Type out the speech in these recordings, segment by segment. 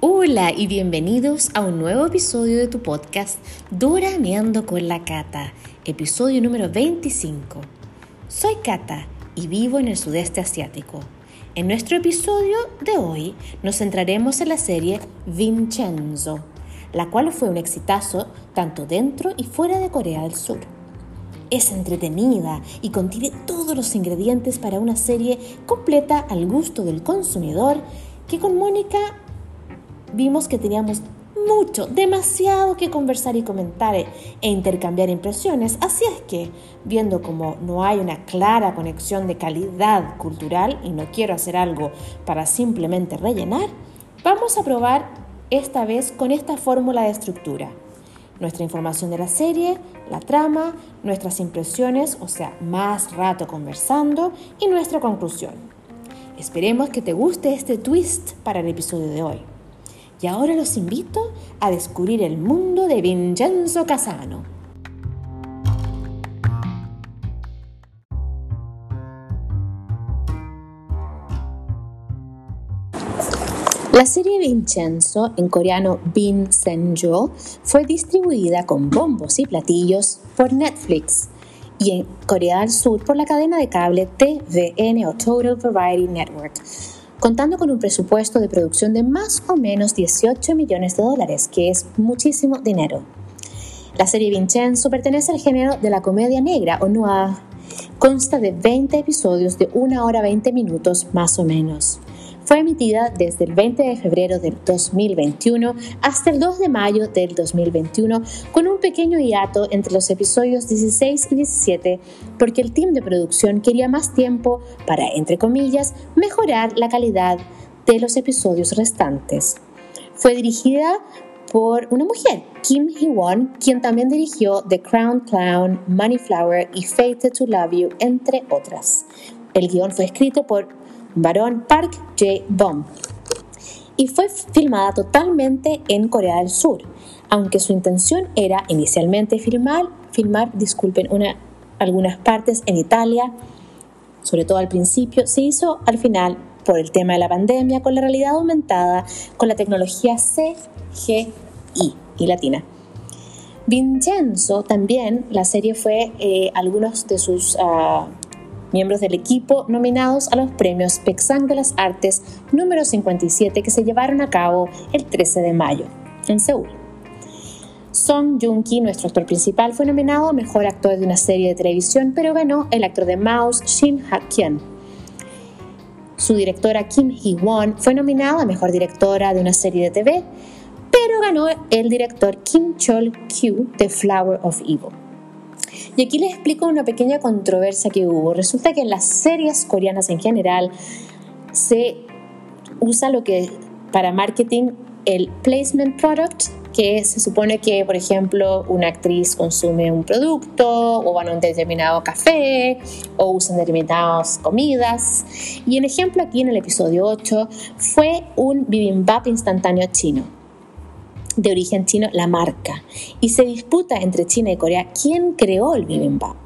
Hola y bienvenidos a un nuevo episodio de tu podcast Dorameando con la Cata, episodio número 25. Soy Cata y vivo en el sudeste asiático. En nuestro episodio de hoy nos centraremos en la serie Vincenzo, la cual fue un exitazo tanto dentro y fuera de Corea del Sur. Es entretenida y contiene todos los ingredientes para una serie completa al gusto del consumidor que con Mónica vimos que teníamos mucho, demasiado que conversar y comentar e, intercambiar impresiones. Así es que, viendo como no hay una clara conexión de calidad cultural y no quiero hacer algo para simplemente rellenar, vamos a probar esta vez con esta fórmula de estructura. Nuestra información de la serie, la trama, nuestras impresiones, o sea, más rato conversando y nuestra conclusión. Esperemos que te guste este twist para el episodio de hoy. Y ahora los invito a descubrir el mundo de Vincenzo Casano. La serie Vincenzo, en coreano Vincenzo, fue distribuida con bombos y platillos por Netflix y en Corea del Sur por la cadena de cable TVN o Total Variety Network contando con un presupuesto de producción de más o menos 18 millones de dólares, que es muchísimo dinero. La serie Vincenzo pertenece al género de la comedia negra o noir. Consta de 20 episodios de 1 hora 20 minutos más o menos. Fue emitida desde el 20 de febrero del 2021 hasta el 2 de mayo del 2021, con un pequeño hiato entre los episodios 16 y 17, porque el team de producción quería más tiempo para, entre comillas, mejorar la calidad de los episodios restantes. Fue dirigida por una mujer, Kim Hee-won, quien también dirigió The Crown Clown, Money Flower y Fated to Love You, entre otras. El guion fue escrito por Baron Park Jae-bom y fue filmada totalmente en Corea del Sur, aunque su intención era inicialmente filmar, filmar disculpen, una, algunas partes en Italia, sobre todo al principio, se hizo al final por el tema de la pandemia con la realidad aumentada, con la tecnología CGI y latina. Vincenzo también, la serie fue eh, algunos de sus uh, miembros del equipo nominados a los premios Pexang de las Artes número 57 que se llevaron a cabo el 13 de mayo en Seúl. Song Joong-ki, nuestro actor principal, fue nominado a Mejor Actor de una serie de televisión, pero ganó el actor de Mouse Shin Ha-kyun. Su directora Kim Hee-won fue nominada a Mejor Directora de una serie de TV, pero ganó el director Kim Chol-kyu de Flower of Evil. Y aquí les explico una pequeña controversia que hubo. Resulta que en las series coreanas en general se usa lo que para marketing el placement product, que se supone que, por ejemplo, una actriz consume un producto o van a un determinado café o usan determinadas comidas. Y en ejemplo aquí en el episodio 8 fue un bibimbap instantáneo chino de origen chino la marca y se disputa entre China y Corea quién creó el bibimbap.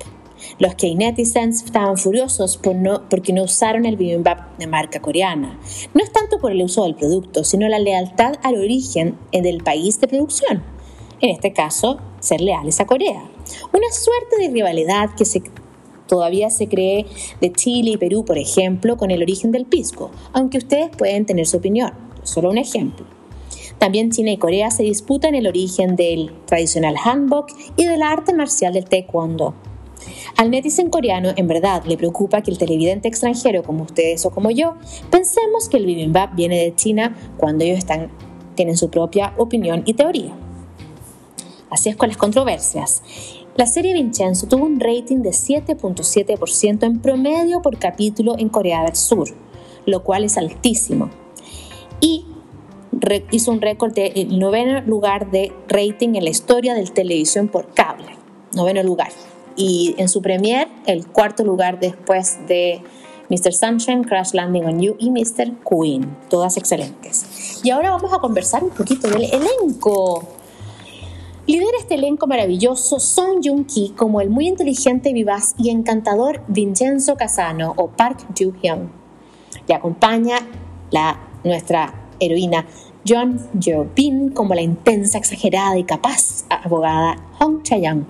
Los K-netizens estaban furiosos por no, porque no usaron el bibimbap de marca coreana. No es tanto por el uso del producto, sino la lealtad al origen del país de producción. En este caso, ser leales a Corea. Una suerte de rivalidad que todavía se cree de Chile y Perú, por ejemplo, con el origen del pisco, aunque ustedes pueden tener su opinión. Solo un ejemplo. También China y Corea se disputan el origen del tradicional hanbok y del arte marcial del taekwondo. Al netizen coreano en verdad le preocupa que el televidente extranjero como ustedes o como yo pensemos que el bibimbap viene de China cuando ellos tienen su propia opinión y teoría. Así es con las controversias. La serie Vincenzo tuvo un rating de 7.7% en promedio por capítulo en Corea del Sur, lo cual es altísimo. Y hizo un récord de eh, noveno lugar de rating en la historia del televisión por cable. Noveno lugar. Y en su premier, el cuarto lugar después de Mr. Sunshine, Crash Landing on You y Mr. Queen. Todas excelentes. Y ahora vamos a conversar un poquito del elenco. Lidera este elenco maravilloso Song Joong-ki como el muy inteligente, vivaz y encantador Vincenzo Casano o Park Joo-hyun. Le acompaña la, nuestra heroína John Bin como la intensa, exagerada y capaz abogada Hong Chayang.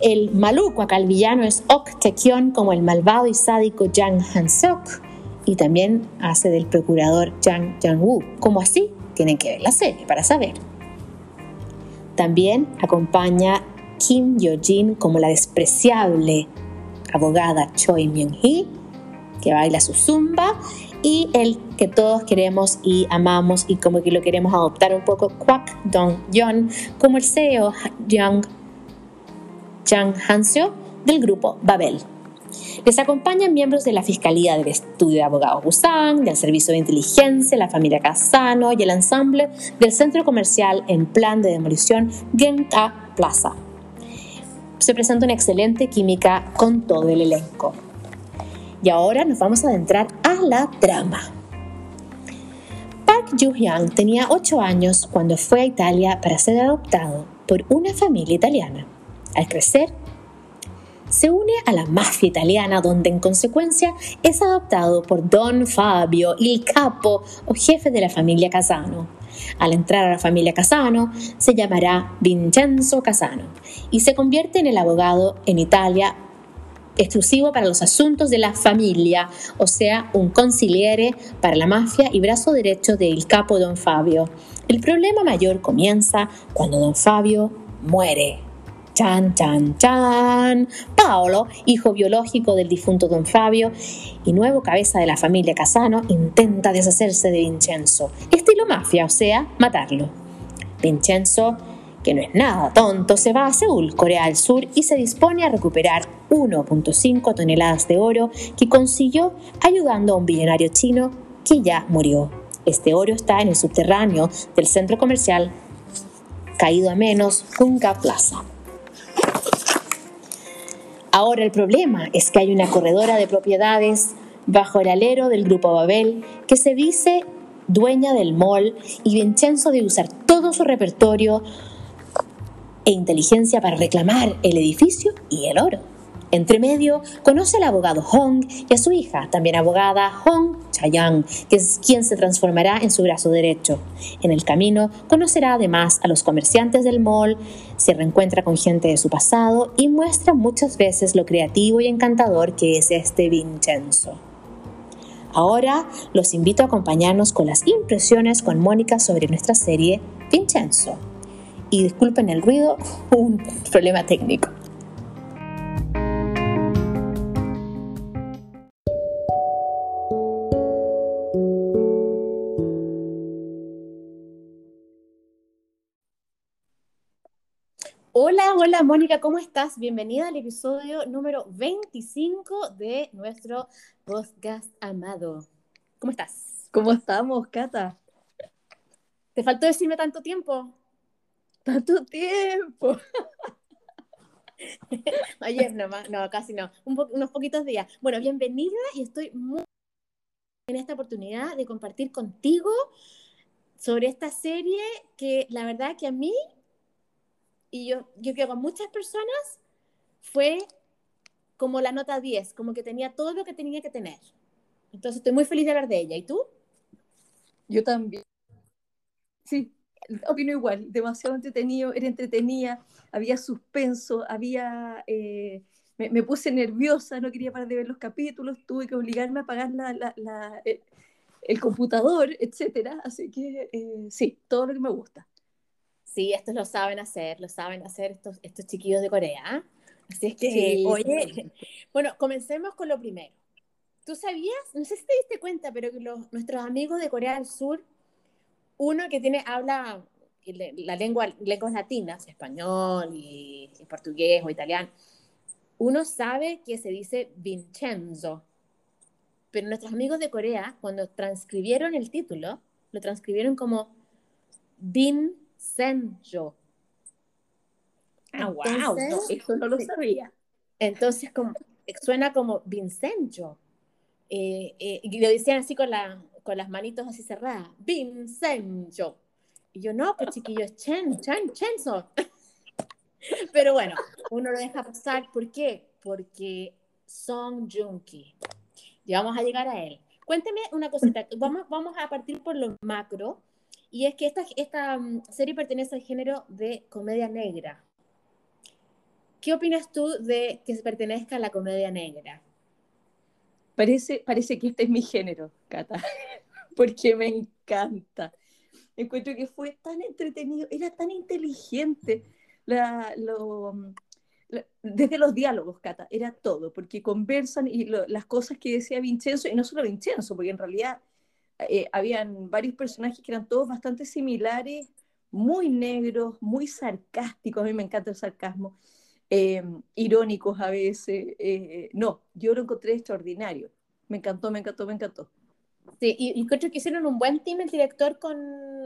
El maluco acá, el villano, es Ok Taekyon como el malvado y sádico Jang Han-seok y también hace del procurador Jang Jang-woo. Como así? Tienen que ver la serie para saber. También acompaña Kim Yo-jin como la despreciable abogada Choi Myung-hee, que baila su zumba, y el que todos queremos y amamos y como que lo queremos adoptar un poco, Kwak Dong-yeon, como el CEO Jang Hanseo del grupo Babel. Les acompañan miembros de la Fiscalía del Estudio de Abogados Busan, del Servicio de Inteligencia, la familia Casano y el ensamble del Centro Comercial en plan de demolición Genka Plaza. Se presenta una excelente química con todo el elenco. Y ahora nos vamos a adentrar a la trama. Park Joo-hyang tenía 8 años cuando fue a Italia para ser adoptado por una familia italiana. Al crecer, se une a la mafia italiana donde en consecuencia es adoptado por Don Fabio, el capo o jefe de la familia Casano. Al entrar a la familia Casano se llamará Vincenzo Casano y se convierte en el abogado en Italia exclusivo para los asuntos de la familia, o sea, un conciliere para la mafia y brazo derecho del capo Don Fabio. El problema mayor comienza cuando Don Fabio muere. Chan, chan, chan. Paolo, hijo biológico del difunto don Fabio y nuevo cabeza de la familia Casano, intenta deshacerse de Vincenzo, estilo mafia, o sea, matarlo. Vincenzo, que no es nada tonto, se va a Seúl, Corea del Sur, y se dispone a recuperar 1.5 toneladas de oro que consiguió ayudando a un billonario chino que ya murió. Este oro está en el subterráneo del centro comercial caído a menos Kunka Plaza. Ahora el problema es que hay una corredora de propiedades bajo el alero del grupo Babel que se dice dueña del mall y Vincenzo de usar todo su repertorio e inteligencia para reclamar el edificio y el oro. Entre medio, conoce al abogado Hong y a su hija, también abogada Hong Chayang, que es quien se transformará en su brazo derecho. En el camino, conocerá además a los comerciantes del mall, se reencuentra con gente de su pasado y muestra muchas veces lo creativo y encantador que es este Vincenzo. Ahora los invito a acompañarnos con las impresiones con Mónica sobre nuestra serie Vincenzo. Y disculpen el ruido, un problema técnico. Hola, hola Mónica, ¿cómo estás? Bienvenida al episodio número 25 de nuestro podcast amado. ¿Cómo estás? ¿Cómo estamos, Cata? ¿Te faltó decirme tanto tiempo? Tanto tiempo. Ayer nomás, no, casi no, unos poquitos días. Bueno, bienvenida y estoy muy en esta oportunidad de compartir contigo sobre esta serie que la verdad que a mí y yo, yo creo que muchas personas fue como la nota 10, como que tenía todo lo que tenía que tener. Entonces estoy muy feliz de hablar de ella. ¿Y tú? Yo también. Sí, opino igual. Demasiado entretenido, era entretenida, había suspenso, había... Eh, me, puse nerviosa, no quería parar de ver los capítulos, tuve que obligarme a apagar la, la, eh, el, computador, etcétera. Así que eh, sí, todo lo que me gusta. Sí, estos lo saben hacer, lo saben hacer estos, estos chiquillos de Corea. Así es que, oye, bueno, comencemos con lo primero. ¿Tú sabías? No sé si te diste cuenta, pero que los, nuestros amigos de Corea del Sur, uno que tiene, habla la lengua, lenguas latinas, español y, y portugués o italiano, uno sabe que se dice Vincenzo, pero nuestros amigos de Corea, cuando transcribieron el título, lo transcribieron como Vin Senjo. Ah, wow, eso no lo sabía. Entonces, como, suena como Vincenzo. Eh, eh, y lo decían así con, la, con las manitos así cerradas, Vincenzo. Y yo, no, pues chiquillos, Chen, Chen, Chenzo. Pero bueno, uno lo deja pasar. ¿Por qué? Porque Song Joong-ki. Ya vamos a llegar a él. Cuénteme una cosita. Vamos, vamos a partir por lo macro y es que esta, esta mm, serie pertenece al género de comedia negra. ¿Qué opinas tú de que se pertenezca a la comedia negra? Parece, parece que este es mi género, Cata, porque me encanta. Encuentro que fue tan entretenido, era tan inteligente. La, lo, mm, desde los diálogos, Cata, era todo, porque conversan y las cosas que decía Vincenzo, y no solo Vincenzo, porque en realidad eh, habían varios personajes que eran todos bastante similares, muy negros, muy sarcásticos, a mí me encanta el sarcasmo, em, irónicos a veces. Eh, no, yo lo encontré extraordinario. Me encantó, me encantó, me encantó. Sí, y, y creo que hicieron un buen team el director con,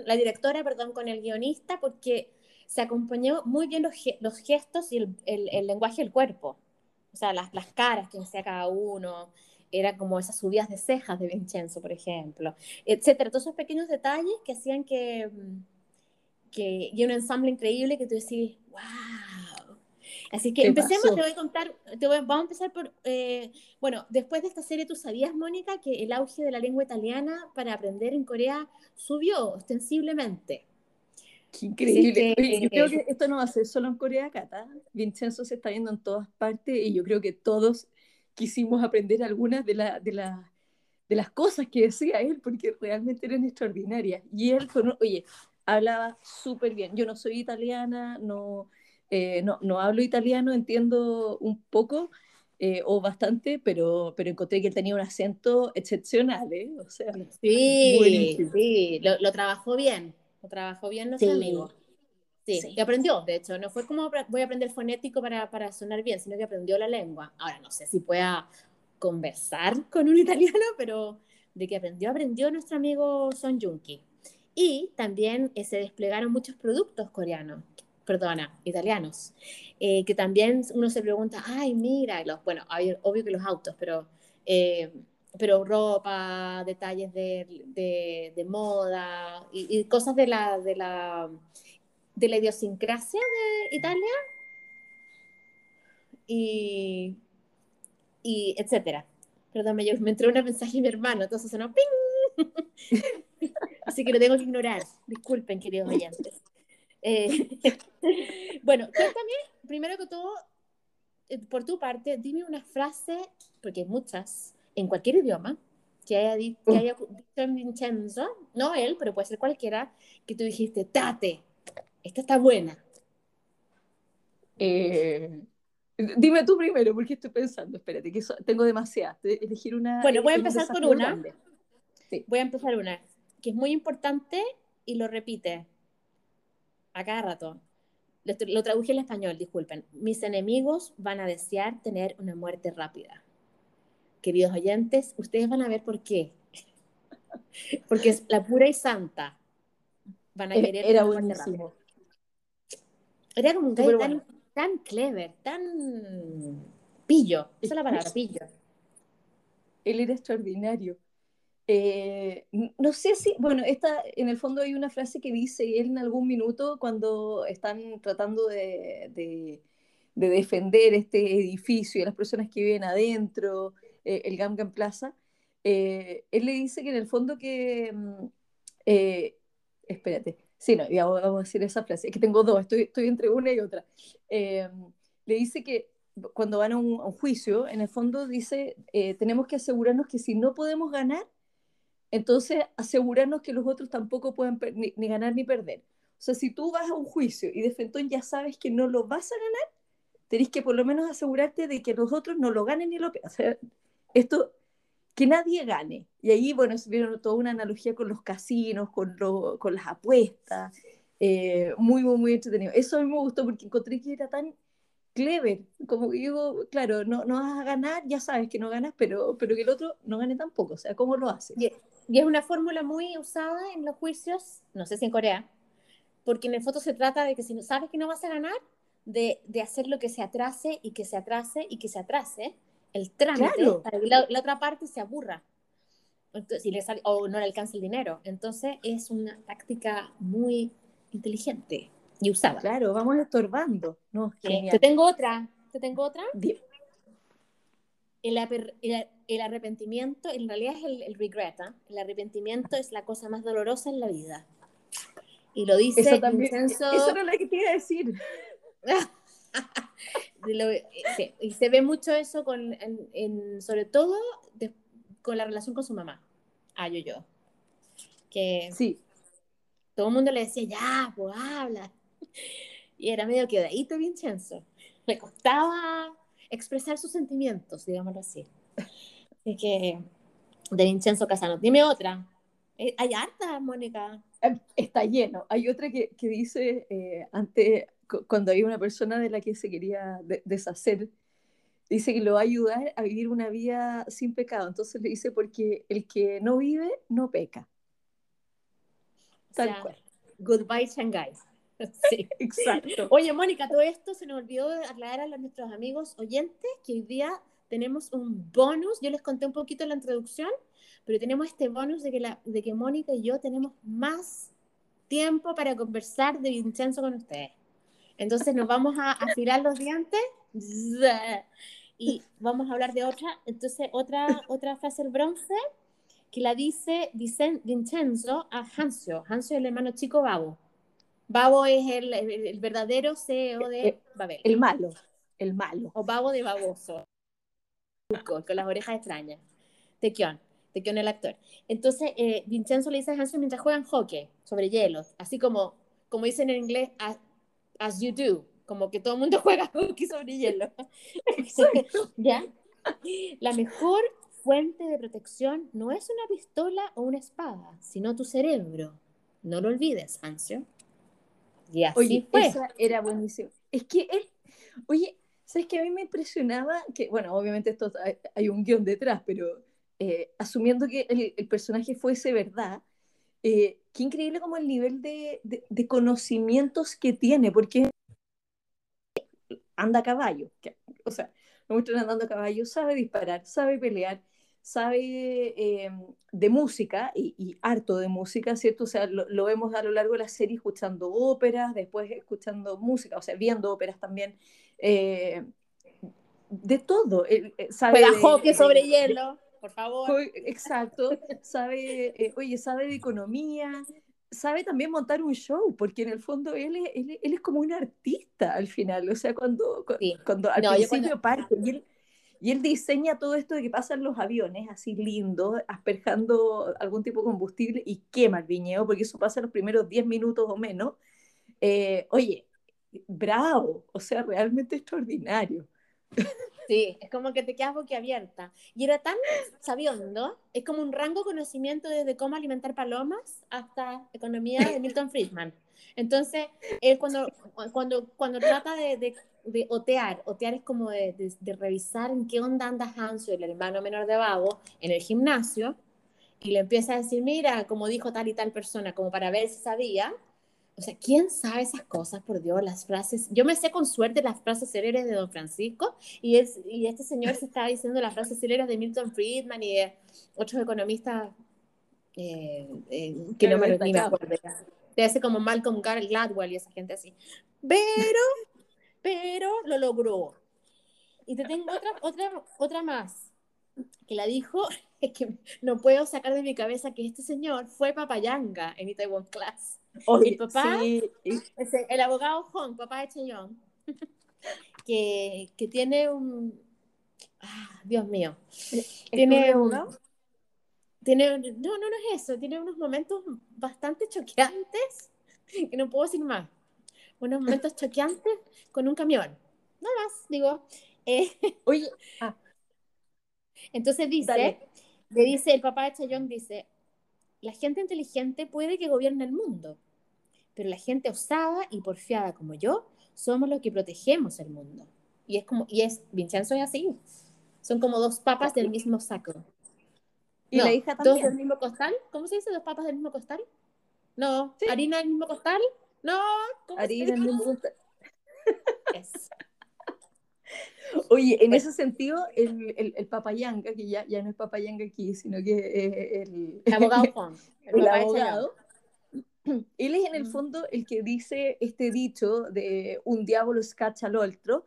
la directora, perdón, con el guionista, porque se acompañó muy bien los, los gestos y el, el, lenguaje del cuerpo. O sea, las, las caras que hacía cada uno, eran como esas subidas de cejas de Vincenzo, por ejemplo, etcétera. Todos esos pequeños detalles que hacían que, que y un ensamble increíble que tú decís, wow. Así que empecemos, te voy a contar, te voy, vamos a empezar por, eh, bueno, después de esta serie, ¿tú sabías, Mónica, que el auge de la lengua italiana para aprender en Corea subió ostensiblemente? Qué increíble. yo creo que esto no va a ser solo en Corea, Cata. Vincenzo se está viendo en todas partes y yo creo que todos quisimos aprender algunas de, la, de, la, de las cosas que decía él, porque realmente eran extraordinarias. Y él, oye, hablaba súper bien. Yo no soy italiana, no, eh, no, no, hablo italiano, entiendo un poco eh, o bastante, pero, pero encontré que él tenía un acento excepcional, ¿eh? O sea, sí, sí, lo, lo, trabajó bien, lo trabajó bien nuestro amigo. Sí, y aprendió, de hecho, no fue como voy a aprender fonético para, para sonar bien, sino que aprendió la lengua. Ahora no sé si pueda conversar con un italiano, pero de que aprendió, aprendió nuestro amigo Son Junki. Y también eh, se desplegaron muchos productos coreanos, perdona, italianos, eh, que también uno se pregunta, ay, mira, los, bueno, obvio que los autos, pero, eh, pero ropa, detalles de, de, de moda y, y, cosas de la, de la de la idiosincrasia de Italia y, y etcétera. Perdón, me, me entró un mensaje de mi hermano, entonces sonó ¡ping! Así que lo tengo que ignorar. Disculpen, queridos oyentes. Eh, bueno, cuéntame, primero que todo, eh, por tu parte, dime una frase, porque hay muchas, en cualquier idioma, que haya, que haya dicho en Vincenzo, no él, pero puede ser cualquiera, que tú dijiste, tate, esta está buena. Eh, dime tú primero, porque estoy pensando, espérate, que tengo demasiadas. Elegir una. Bueno, voy a empezar con una. Voy a empezar una, que es muy importante y lo repite a cada rato. Lo, lo traduje en español, disculpen. Mis enemigos van a desear tener una muerte rápida. Queridos oyentes, ustedes van a ver por qué. Porque es la pura y santa. Van a querer Era una muerte rápida. Era como un tan, tan clever, tan pillo. Esa es la palabra, pillo. Él era extraordinario. Eh, no sé si, bueno, esta, en el fondo hay una frase que dice él en algún minuto cuando están tratando de, de, defender este edificio y las personas que viven adentro, eh, el Gamgan Plaza, eh, él le dice que en el fondo que, mm, espérate, Sí, no, vamos a decir esa frase, es que tengo dos, estoy, estoy entre una y otra. Eh, le dice que cuando van a un, juicio, en el fondo dice, eh, tenemos que asegurarnos que si no podemos ganar, entonces asegurarnos que los otros tampoco pueden ni, ganar ni perder. O sea, si tú vas a un juicio y de frente ya sabes que no lo vas a ganar, tenés que por lo menos asegurarte de que los otros no lo ganen ni lo pierdan. O sea, esto que nadie gane. Y ahí, bueno, se vieron toda una analogía con los casinos, con, lo, con las apuestas, eh, muy, muy, muy entretenido. Eso a mí me gustó porque encontré que era tan clever, como que digo, claro, no, no vas a ganar, ya sabes que no ganas, pero, pero que el otro no gane tampoco, o sea, ¿cómo lo hace? Y, y es una fórmula muy usada en los juicios, no sé si en Corea, porque en el foto se trata de que si sabes que no vas a ganar, de, de hacer lo que se atrase y que se atrase y que se atrase, el trámite para que la, otra parte se aburra si le o no le alcanza el dinero. Entonces es una táctica muy inteligente y usada. Claro, vamos estorbando. No, te tengo otra. ¿Te tengo otra? El, el, arrepentimiento, en realidad es el, regret. ¿ah? El arrepentimiento es la cosa más dolorosa en la vida. Y lo dice Eso también, Vincenzo. Eso era lo que te iba a decir. Lo- sí, y se ve mucho eso con, en- en- sobre todo de- con la relación con su mamá, a yo que Sí, todo el mundo le decía, ya, pues habla, y era medio quedadito Vincenzo, le costaba expresar sus sentimientos, digámoslo así. Así que, de Vincenzo Casano, dime otra. Eh, Hay harta, Mónica. eh, está lleno. Hay otra que, que dice, eh, ante, cuando hay una persona de la que se quería de- deshacer, dice que lo va a ayudar a vivir una vida sin pecado. Entonces le dice, porque el que no vive, no peca. O Tal sea, cual. Goodbye, Shanghai. Sí. Exacto. Oye, Mónica, todo esto se nos olvidó de aclarar a nuestros amigos oyentes que hoy día tenemos un bonus. Yo les conté un poquito en la introducción, pero tenemos este bonus de que, la, de que Mónica y yo tenemos más tiempo para conversar de Vincenzo con ustedes. Entonces nos vamos a afilar los dientes y vamos a hablar de otra, entonces otra, otra frase del bronce que la dice Vincenzo a Hansio. Hansio es el hermano chico Babo. Babo es el, el- el verdadero CEO de Babel. El malo, el malo. O Babo de Baboso. Con con las orejas extrañas. Tequión. Tequión el actor. Entonces, eh, Vincenzo le dice a Hansio mientras juegan hockey sobre hielo. Así como, como dicen en inglés, as you do. Como que todo el mundo juega hockey sobre hielo. ¿Ya? La mejor fuente de protección no es una pistola o una espada, sino tu cerebro. No lo olvides, Hansio. Y así Oye, fue. esa era buenísima. Es que él, oye, ¿sabes que a mí me impresionaba? Que, bueno, obviamente esto hay, hay un guion detrás, pero eh, asumiendo que el, el personaje fuese verdad, eh, qué increíble como el nivel de, de- de conocimientos que tiene, porque anda a caballo. que- o sea, lo muestran andando a caballo, sabe disparar, sabe pelear, sabe eh, de música y, y harto de música, ¿cierto? O sea, lo, lo vemos a lo largo de la serie escuchando óperas, después escuchando música, o sea, viendo óperas también. eh, de todo. sabe Juega de- hockey sobre hielo, por favor. Exacto, sabe, eh, oye, sabe de economía, sabe también montar un show, porque en el fondo él es, él, es- él es como un artista al final, o sea, cuando, cu- Sí. cuando al No, principio parte y él, y él diseña todo esto de que pasan los aviones así lindos, asperjando algún tipo de combustible y quema el viñedo, porque eso pasa los primeros 10 minutos o menos. Eh, oye, bravo, o sea, realmente extraordinario. Sí, es como que te quedas boquiabierta. Y era tan sabiondo, es como un rango de conocimiento desde cómo alimentar palomas hasta economía de Milton Friedman. Entonces, él cuando, cuando, cuando trata de, de, de otear, otear es como de, de, revisar en qué onda anda Hansio, el hermano menor de Babo, en el gimnasio, y le empieza a decir, mira, como dijo tal y tal persona, como para ver si sabía. O sea, ¿quién sabe esas cosas, por Dios? Las frases. Yo me sé con suerte las frases célebres de Don Francisco y, es, y este señor se estaba diciendo las frases célebres de Milton Friedman y de otros economistas eh, eh, que no me, ni me acuerdo. De ese como Malcolm Gladwell y esa gente así. Pero, pero lo logró. Y te tengo otra, otra, otra más que la dijo, es que no puedo sacar de mi cabeza que este señor fue papayanga en Itaewon Class. Oye, el papá, sí, el, abogado Hong, papá de Cheyón, que, que tiene un... Ah, Dios mío. Tiene un, tiene, no, no, no es eso. Tiene unos momentos bastante choqueantes, que no puedo decir más. Unos momentos choqueantes con un camión. Nada más, digo. Eh, Oye, ah, entonces dice, Dale. le dice, el papá de Cheyón dice, la gente inteligente puede que gobierne el mundo, pero la gente osada y porfiada como yo somos los que protegemos el mundo. Y es como, y es, Vincenzo es así. Son como dos papas del mismo saco. y No, la hija ¿Dos también. del mismo costal? ¿Cómo se dice? ¿Dos papas del mismo costal? No. Sí. ¿Harina del mismo costal? No. ¿Cómo Harina se en dice? el mundo. Es- Oye, en Bueno. ese sentido, el, el, el papayanga, que ya, ya no es papayanga aquí, sino que es el, El abogado Juan. el abogado, él es en el Mm. fondo el que dice este dicho de un diablo escacha al otro,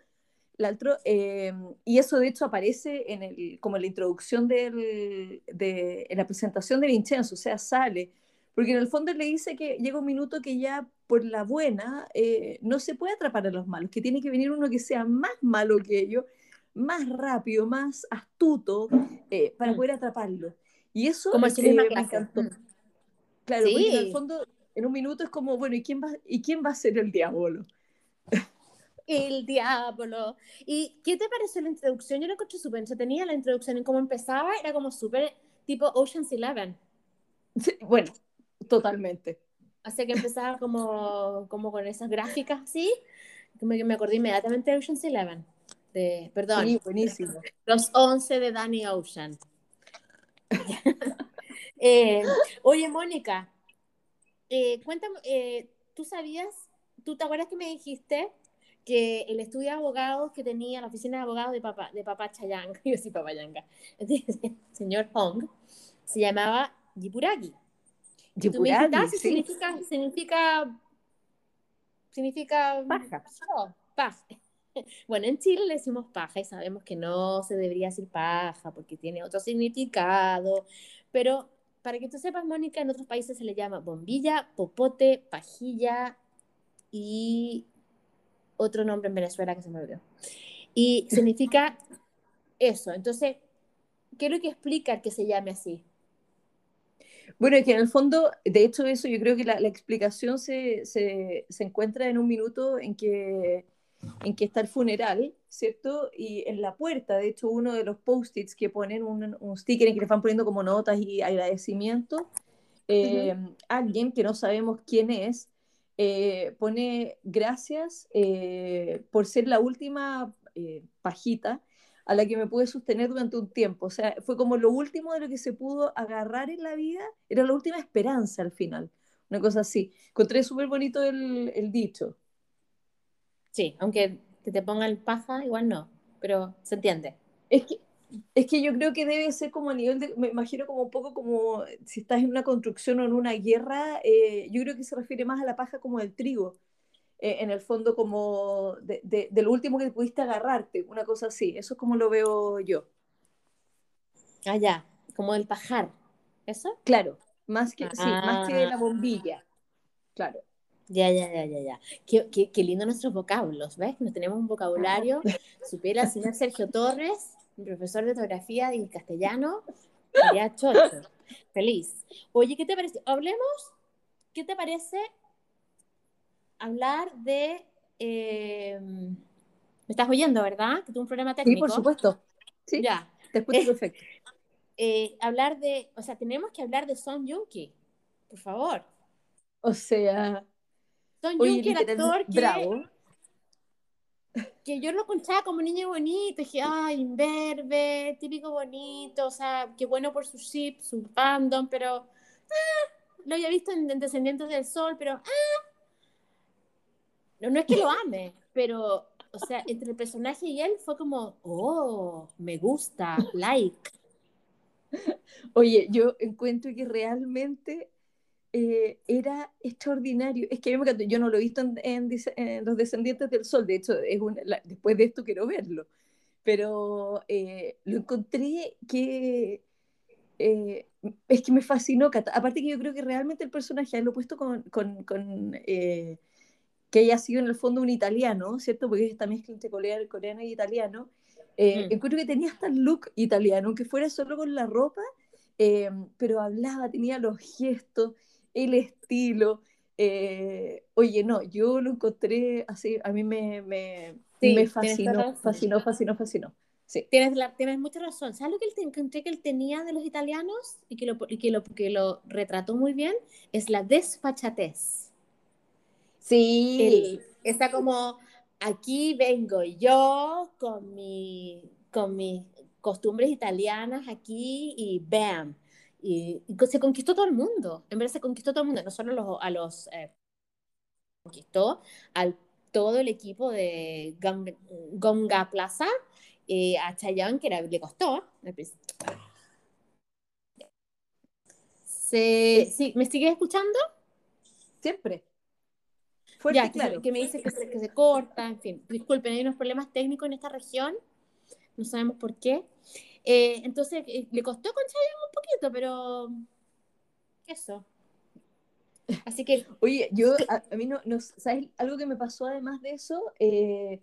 l'altro, eh, y eso de hecho aparece en el, como en la introducción del, de, en la presentación de Vincenzo, o sea, sale, porque en el fondo le dice que llega un minuto que ya por la buena eh, no se puede atrapar a los malos, que tiene que venir uno que sea más malo que ellos, más rápido, más astuto eh, para mm. poder atraparlo. Y eso como el me encantó. Mm. Claro, porque en el fondo, en un minuto es como, bueno, ¿y quién va, ¿y quién va a ser el diablo? el diablo. ¿Y qué te pareció la introducción? Yo la encontré súper tenía la introducción en cómo empezaba, era como súper tipo Ocean's Eleven. bueno, totalmente. Así que empezaba como, como con esas gráficas ¿sí? como que me acordé inmediatamente de Ocean's Eleven. De, perdón. Sí, buenísimo. Los 11 de Danny Ocean. Eh, oye, Mónica, eh, cuéntame, eh, ¿tú sabías, tú te acuerdas que me dijiste que el estudio de abogados que tenía la oficina de abogados de papá, de papá Chayang, yo sí papá Yanga, señor Hong, se llamaba Jipuragi. Jipuragi, sí. significa, significa, significa paja. paja. Bueno, en Chile le decimos paja y sabemos que no se debería decir paja porque tiene otro significado, pero para que tú sepas, Mónica, en otros países se le llama bombilla, popote, pajilla y otro nombre en Venezuela que se me olvidó. Y significa eso. Entonces, ¿qué es lo que explica que se llame así? Bueno, es que en el fondo, de hecho, eso yo creo que la, explicación se, se, se, encuentra en un minuto en que, en que está el funeral, ¿cierto? Y en la puerta, de hecho, uno de los post-its que ponen un, un, sticker en que le van poniendo como notas y agradecimiento, eh, alguien que no sabemos quién es, eh, pone gracias eh, por ser la última eh, pajita a la que me pude sostener durante un tiempo. O sea, fue como lo último de lo que se pudo agarrar en la vida, era la última esperanza al final, una cosa así. Encontré súper bonito el, el, dicho. Sí, aunque que te ponga el paja, igual no, pero se entiende. Es que es que yo creo que debe ser como a nivel de, me imagino como un poco como si estás en una construcción o en una guerra, eh, yo creo que se refiere más a la paja como del trigo, eh, en el fondo como de, de, lo último que pudiste agarrarte, una cosa así, eso es como lo veo yo. Ah, ya, como el pajar, ¿eso? Claro, más que, sí, más que de la ah. bombilla, claro. Ya, ya, ya, ya, ya. Qué, qué, qué lindo nuestros vocablos, ¿ves? Nos tenemos un vocabulario. Supiera el señor Sergio Torres profesor de ortografía y castellano, sería chocho. Feliz. Oye, ¿qué te parece? Hablemos, ¿qué te parece hablar de... Eh, me estás oyendo, ¿verdad? Que tuve un problema técnico. Sí, por supuesto. Sí, ya. Te escucho perfecto. Eh, hablar de, o sea, tenemos que hablar de Son Yunki, por favor. O sea, Son Yunki, el actor que, bravo que yo lo conchaba como niño bonito, dije, ay, imberbe, típico bonito, o sea, qué bueno por su ship, su fandom, pero ah, lo había visto en, Descendientes del Sol, pero ah, no, no es que lo ame, pero, o sea, entre el personaje y él fue como, oh, me gusta, like. Oye, yo encuentro que realmente eh, era extraordinario. Es que yo no lo he visto en, Los Descendientes del Sol, de hecho, es después de esto quiero verlo, pero eh, lo encontré que eh, es que me fascinó. Aparte que yo creo que realmente el personaje, lo he puesto con, con, con que haya sido en el fondo un italiano, ¿cierto? Porque es esta mezcla entre coreano, y italiano. Mm. Encuentro que tenía hasta el look italiano, aunque fuera solo con la ropa, pero hablaba, tenía los gestos el estilo. Eh, oye, no, yo lo encontré así, a mí me, me, me fascinó, fascinó, fascinó, fascinó. Sí. Tienes, la, tienes mucha razón. ¿Sabes lo que él encontré que él tenía de los italianos y que lo, y que lo, que lo retrató muy bien? Es la desfachatez. Sí. está como, aquí vengo yo con, mi, con mis costumbres italianas aquí y bam y, se conquistó todo el mundo, en verdad se conquistó todo el mundo, no solo a los... Eh, conquistó al todo el equipo de Gonga Plaza, eh, a Chayanne, que era, le costó. Se, sí, ¿Me sigues escuchando? Siempre. Fuerte claro. que, me dice que se, que se corta, en fin. Disculpen, hay unos problemas técnicos en esta región, no sabemos por qué. Eh, entonces, eh, le costó con Chayanne poquito, pero eso. Así que... Oye, yo, a, mí no, no, ¿sabes? Algo que me pasó además de eso, eh,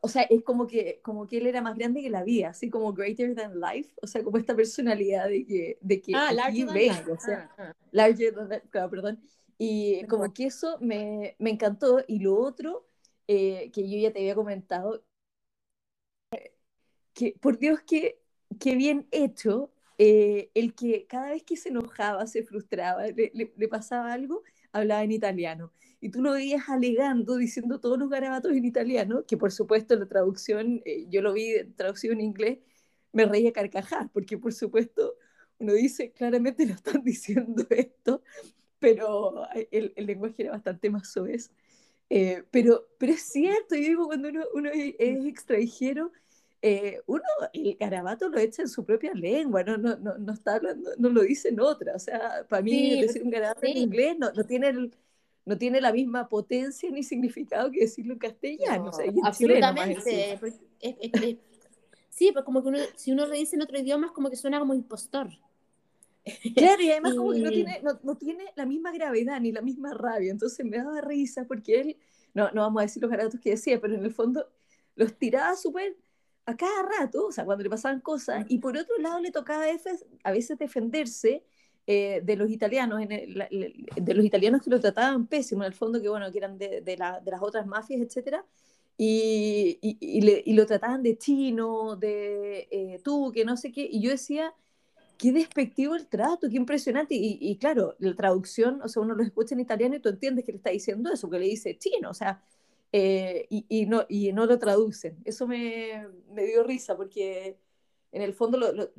o sea, es como que, como que él era más grande que la vida, así como greater than life, o sea, como esta personalidad de que, de que ah, larger than life. o sea, ah, ah. larger than life, claro, perdón, y como que eso me, me encantó, y lo otro eh, que yo ya te había comentado, que por Dios, que, que bien hecho, eh, el que cada vez que se enojaba, se frustraba, le, pasaba algo, hablaba en italiano. Y tú lo veías alegando, diciendo todos los garabatos en italiano, que por supuesto la traducción, eh, yo lo vi traducido en inglés, me reía carcajadas, porque por supuesto uno dice, claramente no están diciendo esto, pero el, el lenguaje era bastante más soez. Eh, pero, pero es cierto, yo digo, cuando uno, uno es extranjero, eh, uno el garabato lo echa en su propia lengua, no, no, no, no, está hablando, no lo dice en otra. O sea, para mí decir un garabato en inglés no, no tiene el, no tiene la misma potencia ni significado que decirlo en castellano. o sea, absolutamente. sí, pues como que uno, si uno lo dice en otro idioma es como que suena como impostor. Claro, y además como que no tiene, no, no, tiene la misma gravedad ni la misma rabia. Entonces me daba risa porque él, no, no vamos a decir los garabatos que decía, pero en el fondo los tiraba súper a cada rato, o sea, cuando le pasaban cosas, y por otro lado le tocaba a veces defenderse eh, de los italianos, en de los italianos que lo trataban pésimo, en el fondo, que bueno, que eran de, de, la, de las otras mafias, etcétera, y, y, y, lo trataban de chino, de eh, tú, que no sé qué, y yo decía, qué despectivo el trato, qué impresionante, y, claro, la traducción, o sea, uno lo escucha en italiano y tú entiendes que le está diciendo eso, que le dice chino, o sea, eh, y, no, y no lo traducen. Eso me, me dio risa porque en el fondo, lo,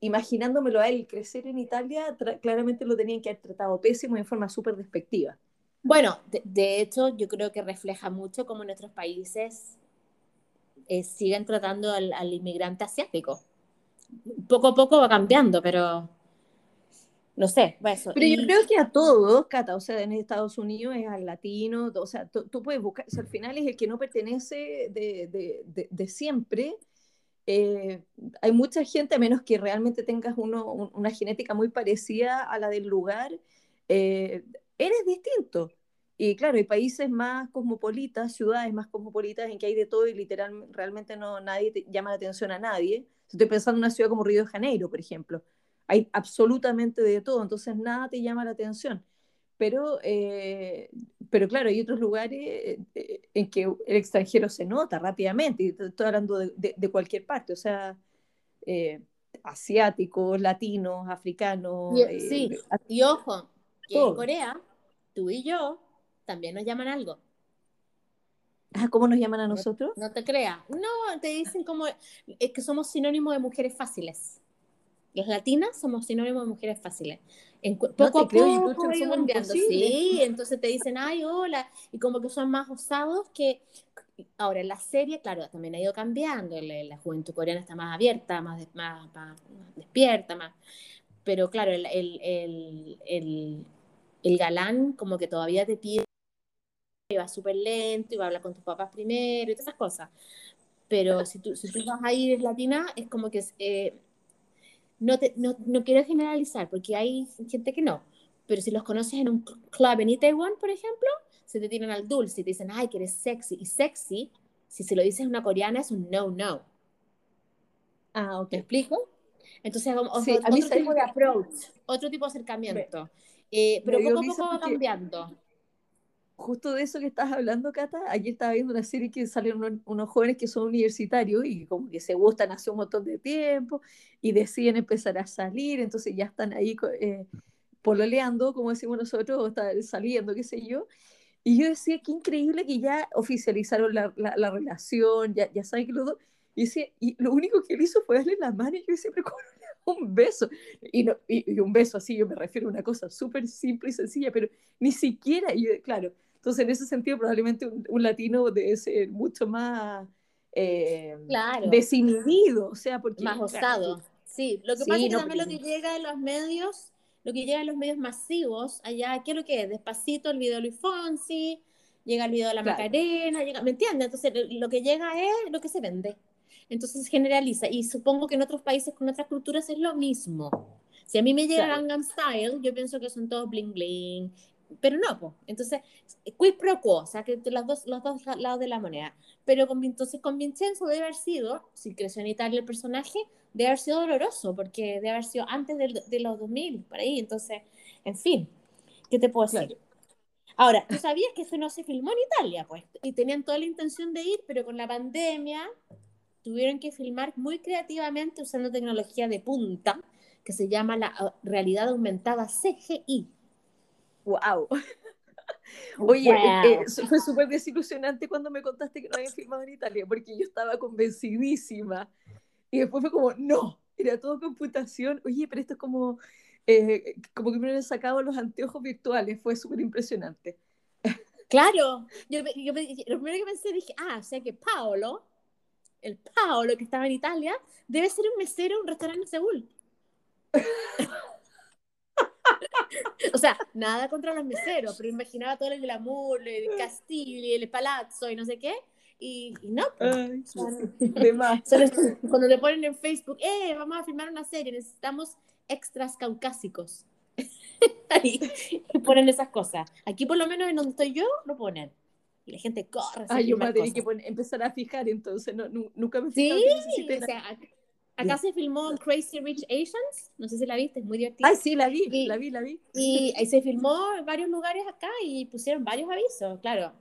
imaginándomelo a él crecer en Italia, claramente lo tenían que haber tratado pésimo en forma súper despectiva. Bueno, de, hecho, yo creo que refleja mucho cómo nuestros países eh, siguen tratando al, al, inmigrante asiático. Poco a poco va cambiando, pero no sé, eso. Pero yo creo que a todos, Cata, o sea, en Estados Unidos es al latino, o sea, tú puedes buscar, o sea, al final es el que no pertenece de, de, de, siempre. Eh, hay mucha gente, a menos que realmente tengas uno, una genética muy parecida a la del lugar, eh, eres distinto. Y claro, hay países más cosmopolitas, ciudades más cosmopolitas en que hay de todo y literalmente realmente no nadie te llama la atención a nadie. Estoy pensando en una ciudad como Río de Janeiro, por ejemplo hay absolutamente de todo, entonces nada te llama la atención. Pero, eh, pero claro, hay otros lugares eh, en que el extranjero se nota rápidamente, y estoy hablando de, cualquier parte, o sea, eh, asiáticos, latinos, africanos. sí, y ojo, en Corea, tú y yo también nos llaman algo. Ah, ¿Cómo nos llaman a nosotros? No, no te creas. No, te dicen como es que somos sinónimos de mujeres fáciles. Las latinas somos sinónimos de mujeres fáciles. En, poco a poco. Sí, entonces te dicen, ay, hola, y como que son más osados que... Ahora, en la serie, claro, también ha ido cambiando. La, juventud coreana está más abierta, más, más, despierta, más... Pero claro, el, el, el, el, galán como que todavía te pide y va súper lento y va a hablar con tus papás primero y todas esas cosas. Pero si tú, si tú vas a ir latina, es como que eh, no, no, no, quiero generalizar porque hay gente que no, pero si los conoces en un club en Taiwán, por ejemplo, se te tiran al dulce y te dicen, ay, que eres sexy. Y sexy, si se lo dices a una coreana, es un no, no. Ah, ok. ¿Te explico? Entonces, otro, tipo de approach, otro tipo de acercamiento. Eh, pero poco a poco va cambiando justo de eso que estás hablando, Cata, aquí estaba viendo una serie que salieron unos, jóvenes que son universitarios y como que se gustan hace un montón de tiempo y deciden empezar a salir, entonces ya están ahí eh, pololeando, como decimos nosotros, o están saliendo, qué sé yo. Y yo decía, qué increíble que ya oficializaron la, la, relación, ya, ya saben que los dos... Y, decía, y lo único que él hizo fue darle la mano y yo siempre con un beso. Y, no, y, un beso así, yo me refiero a una cosa súper simple y sencilla, pero ni siquiera, y claro, entonces, en ese sentido, probablemente un, latino debe ser mucho más eh, desinhibido, o sea, porque... Más osado. Sí, lo que pasa es que también lo que llega en los medios, lo que llega en los medios masivos, allá, ¿qué es lo que es? Despacito el video de Luis Fonsi, llega el video de la Macarena, llega, ¿me entiendes? Entonces, lo que llega es lo que se vende. Entonces, generaliza. Y supongo que en otros países con otras culturas es lo mismo. Si a mí me llega Gangnam Style, yo pienso que son todos bling bling, pero no, pues. Entonces, quid pro quo, o sea, que los dos, los dos lados de la moneda. Pero con, entonces con Vincenzo debe haber sido, si creció en Italia el personaje, debe haber sido doloroso, porque debe haber sido antes de, de los 2000, por ahí. Entonces, en fin, ¿qué te puedo decir? Ahora, tú sabías que eso no se filmó en Italia, pues, y tenían toda la intención de ir, pero con la pandemia tuvieron que filmar muy creativamente usando tecnología de punta que se llama la ah, realidad aumentada CGI. ¡Wow! Oye, eh, eh, fue súper desilusionante cuando me contaste que no habían filmado en Italia, porque yo estaba convencidísima. Y después fue como, no, era todo computación. Oye, pero esto es como, eh, como que me hubieran sacado los anteojos virtuales, fue súper impresionante. Claro, yo, yo, lo primero que pensé dije, ah, o sea que Paolo, el Paolo que estaba en Italia, debe ser un mesero en un restaurante en Seúl. o sea, nada contra los meseros, pero imaginaba todo el glamour, el castillo, el palazzo y no sé qué. Y, no, pues, cuando te ponen en Facebook, eh, vamos a filmar una serie, necesitamos extras caucásicos. Ahí ponen esas cosas. Aquí por lo menos en donde estoy yo, lo ponen. Y la gente corre. Ah, yo me tenía que empezar a fijar, entonces no, nunca me fijé. Sí, o sea, Acá se filmó Crazy Rich Asians, no sé si la viste, es muy divertida. Ay, sí, la vi, la vi, la vi. Y ahí se filmó en varios lugares acá y pusieron varios avisos, claro.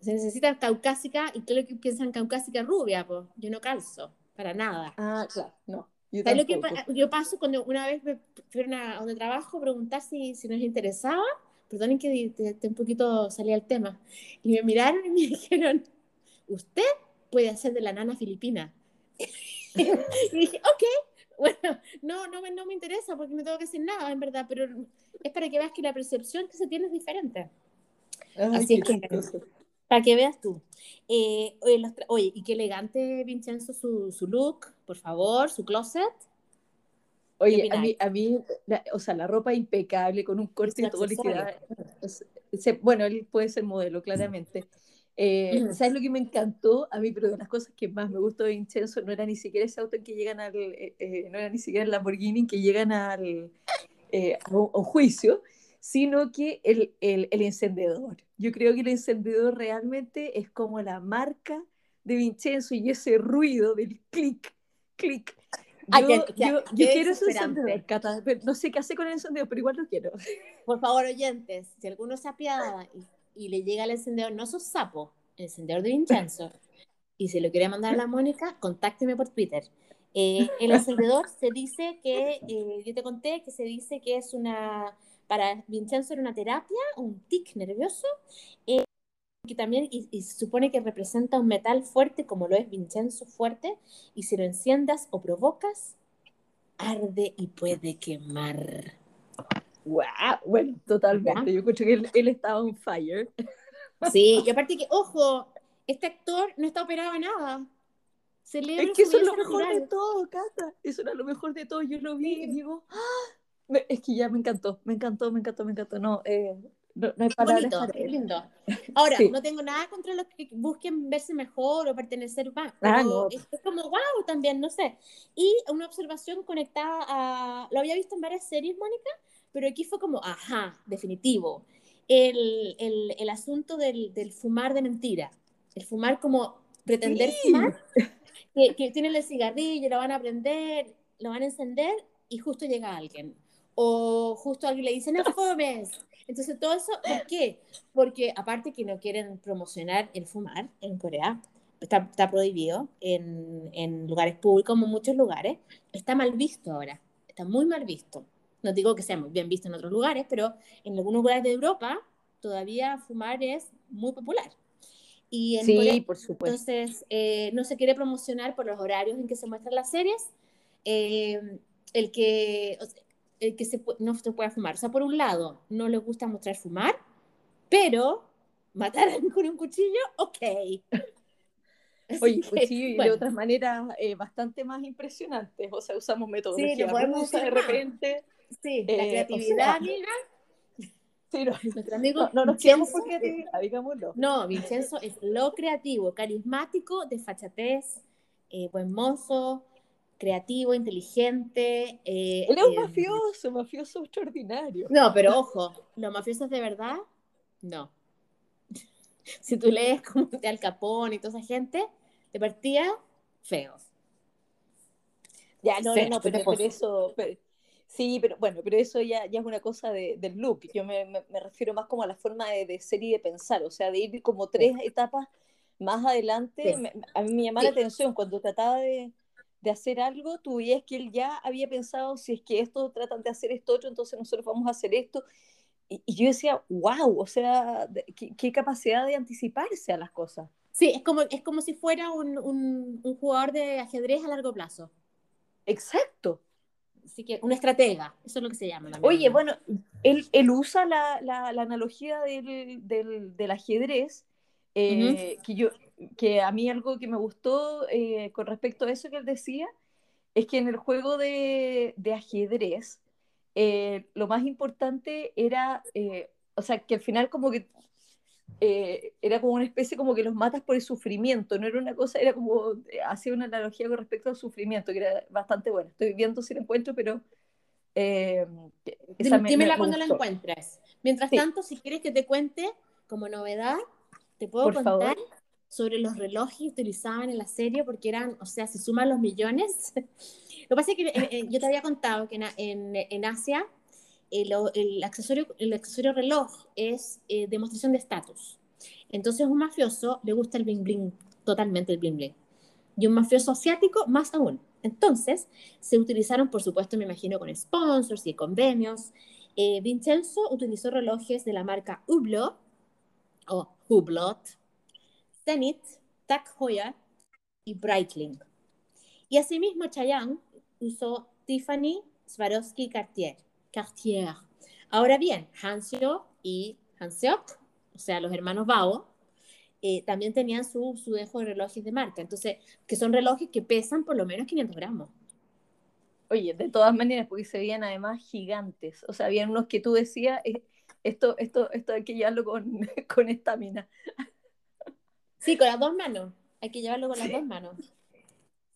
Se necesita caucásica, y creo que piensan caucásica rubia, pues yo no calzo, para nada. Ah, claro, no. Yo, lo que yo paso cuando una vez me fueron a donde trabajo a preguntar si, si nos interesaba, perdonen que te, un poquito salía el tema, y me miraron y me dijeron, usted puede hacer de la nana filipina. y dije, ok, bueno, no, no, me, no me interesa porque no tengo que decir nada, en verdad, pero es para que veas que la percepción que se tiene es diferente. Así es que, para que veas tú. Eh, oye, y qué elegante, Vincenzo, su, su look, por favor, su closet. Oye, a mí, a mí o sea, la ropa impecable, con un corte y todo Bueno, él puede ser modelo, claramente. Eh, ¿Sabes lo que me encantó a mí? Pero de las cosas que más me gustó de Vincenzo no era ni siquiera ese auto en que llegan al, eh, eh, no era ni siquiera el Lamborghini en que llegan al, a, un, juicio, sino que el, el, el, encendedor. Yo creo que el encendedor realmente es como la marca de Vincenzo y ese ruido del clic, clic. Yo, yo, quiero ese encendedor, No sé qué hace con el encendedor, pero igual lo quiero. Por favor, oyentes, si alguno se apiada y y le llega el encendedor, no sos sapo, el encendedor de Vincenzo, y si lo quiere mandar a la Mónica, contácteme por Twitter. Eh, el encendedor se dice que, eh, yo te conté que se dice que es una, para Vincenzo era una terapia, un tic nervioso, eh, que también, y, se supone que representa un metal fuerte como lo es Vincenzo fuerte, y si lo enciendas o provocas, arde y puede quemar. Wow, bueno, totalmente. Yo escucho que él, estaba on fire. Sí, y aparte que, ojo, este actor no está operado en nada. Celebra es que eso es lo mejor de todo, Cata. Eso era lo mejor de todo. Yo lo vi y digo, ¡Ah! es que ya me encantó, me encantó, me encantó, me encantó. No, eh, no, no hay palabras. Bonito, lindo. Ahora, no tengo nada contra los que busquen verse mejor o pertenecer más, ah, pero es, como wow también, no sé. Y una observación conectada a, lo había visto en varias series, Mónica, pero aquí fue como, ajá, definitivo. El, el, el asunto del, del, fumar de mentira, el fumar como pretender fumar, que, que, tienen el cigarrillo, lo van a prender, lo van a encender y justo llega alguien. O justo alguien le dice, no fumes. Entonces, todo eso, ¿por qué? Porque aparte que no quieren promocionar el fumar en Corea, está, está prohibido en, en lugares públicos, como muchos lugares, está mal visto ahora, está muy mal visto. No digo que sea muy bien visto en otros lugares, pero en algunos lugares de Europa todavía fumar es muy popular. Y en sí, por supuesto. Entonces, eh, no se quiere promocionar por los horarios en que se muestran las series. Eh, el que, el que se, no se pueda fumar. O sea, por un lado, no les gusta mostrar fumar, pero matar con un cuchillo, ok. Oye, cuchillo y de otras maneras eh, bastante más impresionantes. O sea, usamos metodología sí, podemos de repente. Sí, la eh, creatividad, Sí, no, Nuestro amigo no, nos quedamos por creatividad, digámoslo. No, Vincenzo es lo creativo, carismático, de fachatez, eh, buen mozo, creativo, inteligente. Eh, Él es un eh, mafioso, mafioso extraordinario. No, pero ojo, los mafiosos de verdad, no. si tú lees como de Al Capone y toda esa gente, de partida, feos. Ya, no, no, no, pero, eso, sí, pero bueno, pero eso ya, ya es una cosa de, del look. Yo me, me, refiero más como a la forma de, de, ser y de pensar, o sea, de ir como tres etapas más adelante. a mí me llamaba la atención cuando trataba de, de hacer algo, tú veías que él ya había pensado, si es que esto tratan de hacer esto otro, entonces nosotros vamos a hacer esto. Y, yo decía, wow, o sea, qué, capacidad de anticiparse a las cosas. Sí, es como, es como si fuera un, un, jugador de ajedrez a largo plazo. Exacto. Así que una estratega, eso es lo que se llama. Oye, bueno, él, él usa la, la, la analogía del, del, del ajedrez, eh, que yo, que a mí algo que me gustó eh, con respecto a eso que él decía, es que en el juego de, de ajedrez, eh, lo más importante era, o sea, que al final como que era como una especie como que los matas por el sufrimiento, no era una cosa, era como, hacía una analogía con respecto al sufrimiento, que era bastante buena. Estoy viendo si la encuentro, pero... Esa Dímela cuando la encuentres. Mientras tanto, si quieres que te cuente como novedad, te puedo contar sobre los relojes que utilizaban en la serie, porque eran, o sea, se suman los millones. Lo que pasa es que eh, eh, yo te había contado que en, en, Asia el, accesorio, el accesorio reloj es eh, demostración de estatus. Entonces, un mafioso le gusta el bling bling, totalmente el bling bling. Y un mafioso asiático, más aún. Entonces, se utilizaron, por supuesto, me imagino, con sponsors y convenios. Vincenzo utilizó relojes de la marca Hublot o Hublot, Zenith, Tag Heuer y Breitling. Y asimismo Chayanne usó Tiffany, Swarovski y Cartier. Cartier. Ahora bien, Hansio y Hanseok, o sea, los hermanos Bao, eh, también tenían su, su dejo de relojes de marca. Entonces, que son relojes que pesan por lo menos 500 gramos. Oye, de todas maneras, porque se veían además gigantes. O sea, habían unos que tú decías, eh, esto, esto, esto hay que llevarlo con, con estamina. Sí, con las dos manos. Hay que llevarlo con las dos manos.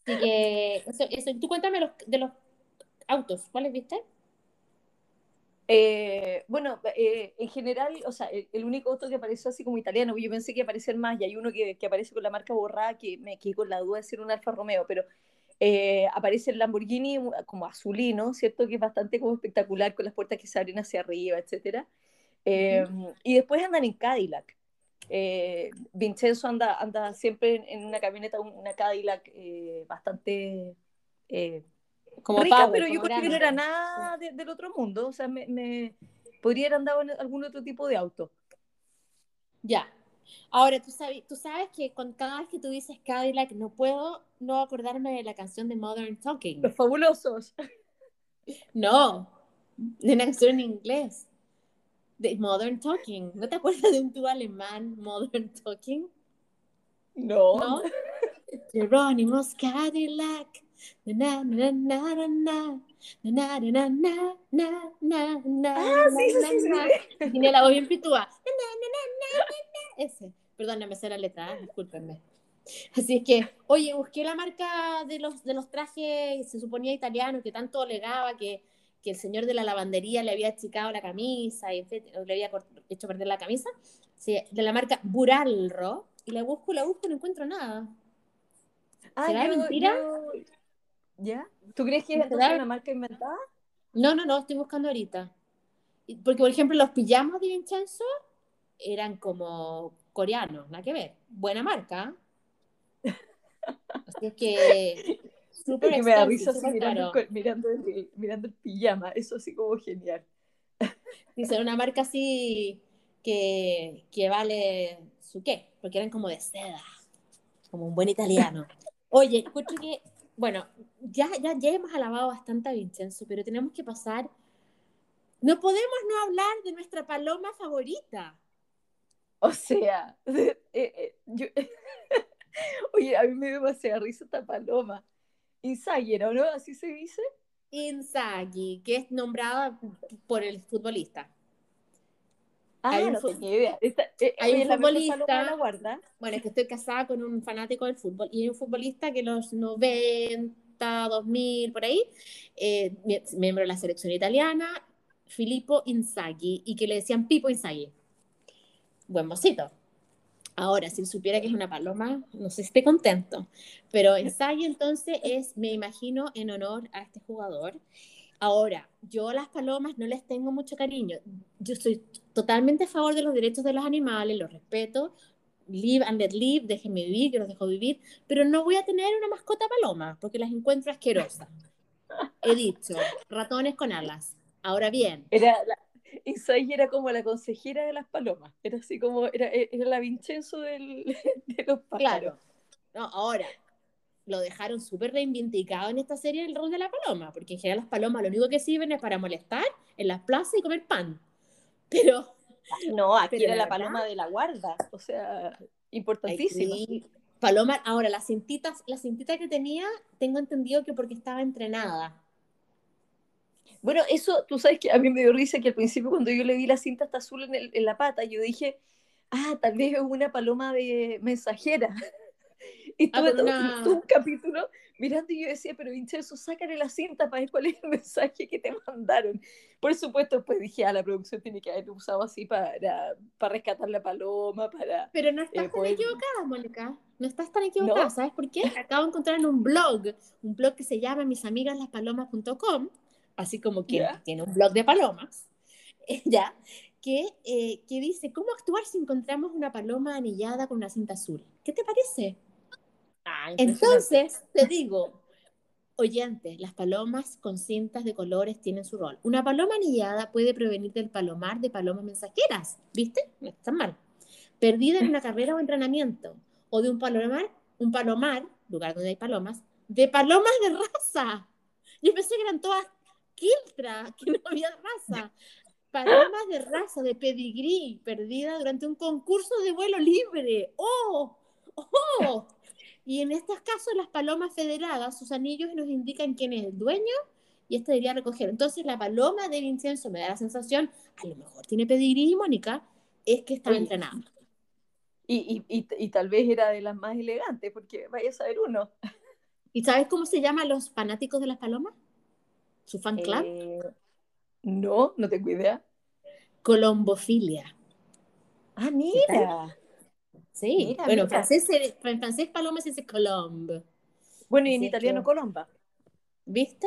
Así que, eso, Tú cuéntame los, de los autos. ¿Cuáles viste? Eh, bueno, eh, en general, o sea, el, único auto que apareció así como italiano, yo pensé que aparecer más, y hay uno que, que, aparece con la marca borrada que me quedé con la duda de ser un Alfa Romeo, pero eh, aparece el Lamborghini como azulino, ¿cierto? Que es bastante como espectacular, con las puertas que se abren hacia arriba, etc. Y después andan en Cadillac. Eh, Vincenzo anda, anda siempre en, una camioneta, una Cadillac eh, bastante eh, como rica, pero yo creo que no era nada del otro mundo. O sea, me, me podría haber andado en algún otro tipo de auto. Ya. Ahora, tú sabes, tú sabes que con cada vez que tú dices Cadillac, no puedo no acordarme de la canción de Modern Talking. Los fabulosos. No, de una canción en inglés de Modern Talking. ¿No te acuerdas de un tubo alemán, Modern Talking? No. ¿No? Jerónimo's Cadillac. Ah, sí, sí, sí, Tiene la voz bien pitúa. Ese. Perdón, me sé la letra, ¿eh? discúlpenme. Así es que, oye, busqué la marca de los, de los trajes, se suponía italiano, que tanto alegaba que que el señor de la lavandería le había achicado la camisa y le había hecho perder la camisa, de la marca Buralro, y la busco, la busco y no encuentro nada. Ah, ¿Será mentira? ¿Ya? ¿Tú crees que es una marca inventada? No, no, no, estoy buscando ahorita. Porque, por ejemplo, los pijamas de Vincenzo eran como coreanos, nada que ver. Buena marca. Así es que Súper me da risa mirando, mirando, el, mirando, el, pijama, eso así como genial. Dice, una marca así que, que vale su qué, porque eran como de seda, como un buen italiano. Oye, escucho que, bueno, ya, ya, ya hemos alabado bastante a Vincenzo, pero tenemos que pasar. No podemos no hablar de nuestra paloma favorita. O sea, eh, eh, yo, oye, a mí me dio demasiada risa esta paloma. Inzaghi, ¿no? ¿Así se dice? Inzaghi, que es nombrada por el futbolista. Ah, hay un, no tenía idea. Eh, hay un futbolista. Bueno, es que estoy casada con un fanático del fútbol y hay un futbolista que los 90, 90, 2000, por ahí, eh, miembro de la selección italiana, Filippo Inzaghi, y que le decían Pipo Inzaghi. Buen mocito. Ahora, si supiera que es una paloma, no sé si esté contento. Pero Inzaghi entonces es, me imagino, en honor a este jugador. Ahora, yo a las palomas no les tengo mucho cariño. Yo estoy totalmente a favor de los derechos de los animales, los respeto, live and let live, déjenme vivir, que los dejo vivir, pero no voy a tener una mascota paloma porque las encuentro asquerosas. He dicho, ratones con alas. Ahora bien. Era la, era como la consejera de las palomas, era así como, era, era la Vincenzo del, de los pájaros. Claro. No, ahora, lo dejaron súper reivindicado en esta serie el rol de la paloma, porque en general las palomas lo único que sirven es para molestar en las plazas y comer pan. Pero no, aquí era la, paloma de la guarda, o sea, importantísimo. Paloma, ahora la cintita, la cintita que tenía, tengo entendido que porque estaba entrenada. Bueno, eso, tú sabes que a mí me dio risa que al principio cuando yo le vi la cinta hasta azul en, en la pata, yo dije, ah, tal vez es una paloma de mensajera. Y ah, tuve un capítulo mirando y yo decía, pero Vincenzo, sácale la cinta para ver cuál es el mensaje que te mandaron. Por supuesto, pues dije, ah, la producción tiene que haber usado así para, para rescatar la paloma, para... Pero no estás eh, tan equivocada, Mónica. No estás tan equivocada, ¿sabes por qué? Acabo de encontrar en un blog, un blog que se llama misamigaslaspalomas.com, así como quien tiene un blog de palomas, ya, que, eh, que dice, ¿cómo actuar si encontramos una paloma anillada con una cinta azul? ¿Qué te parece? Entonces, te digo, oyentes, las palomas con cintas de colores tienen su rol. Una paloma anillada puede prevenir del palomar de palomas mensajeras, ¿viste? No está mal. Perdida en una carrera o entrenamiento. O de un palomar, un palomar, lugar donde hay palomas, de palomas de raza. Yo pensé que eran todas quiltras, que no había raza. Palomas de raza, de pedigrí, perdida durante un concurso de vuelo libre. ¡Oh! ¡Oh! Y en estos casos, las palomas federadas, sus anillos nos indican quién es el dueño y este debería recoger. Entonces, la paloma de Vincenzo me da la sensación, a lo mejor tiene pedigrí, Mónica, es que está entrenada. Y, y, y, tal vez era de las más elegantes, porque vaya a saber uno. ¿Y sabes cómo se llaman los fanáticos de las palomas? ¿Su fan club? Eh, no, no tengo idea. Colombofilia. Ah, mira. Sí, bueno, En, francés, en francés paloma se dice colombe. Bueno, y en italiano colomba. ¿Viste?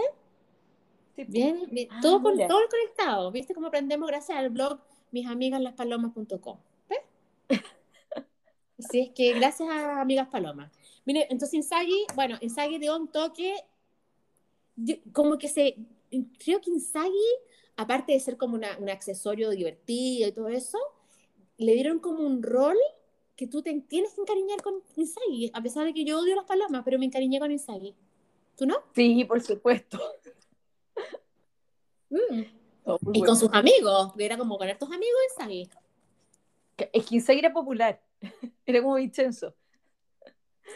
Bien, bien. Ah, todo, con, todo conectado. ¿Viste cómo aprendemos gracias al blog misamigaslaspalomas.com? ¿Ves? Así es que gracias a Amigas Palomas. Mire, entonces Insagi, bueno, Insagi dio un toque, como que se, creo que Insagi, aparte de ser como un accesorio divertido y todo eso, le dieron como un rol que tú te tienes que encariñar con Insagi, a pesar de que yo odio las palomas, pero me encariñé con Insagi. ¿Tú no? Sí, por supuesto. Mm. Oh, y con sus amigos, era como con estos amigos Insagi. Es que Insagi era popular, era como Vincenzo.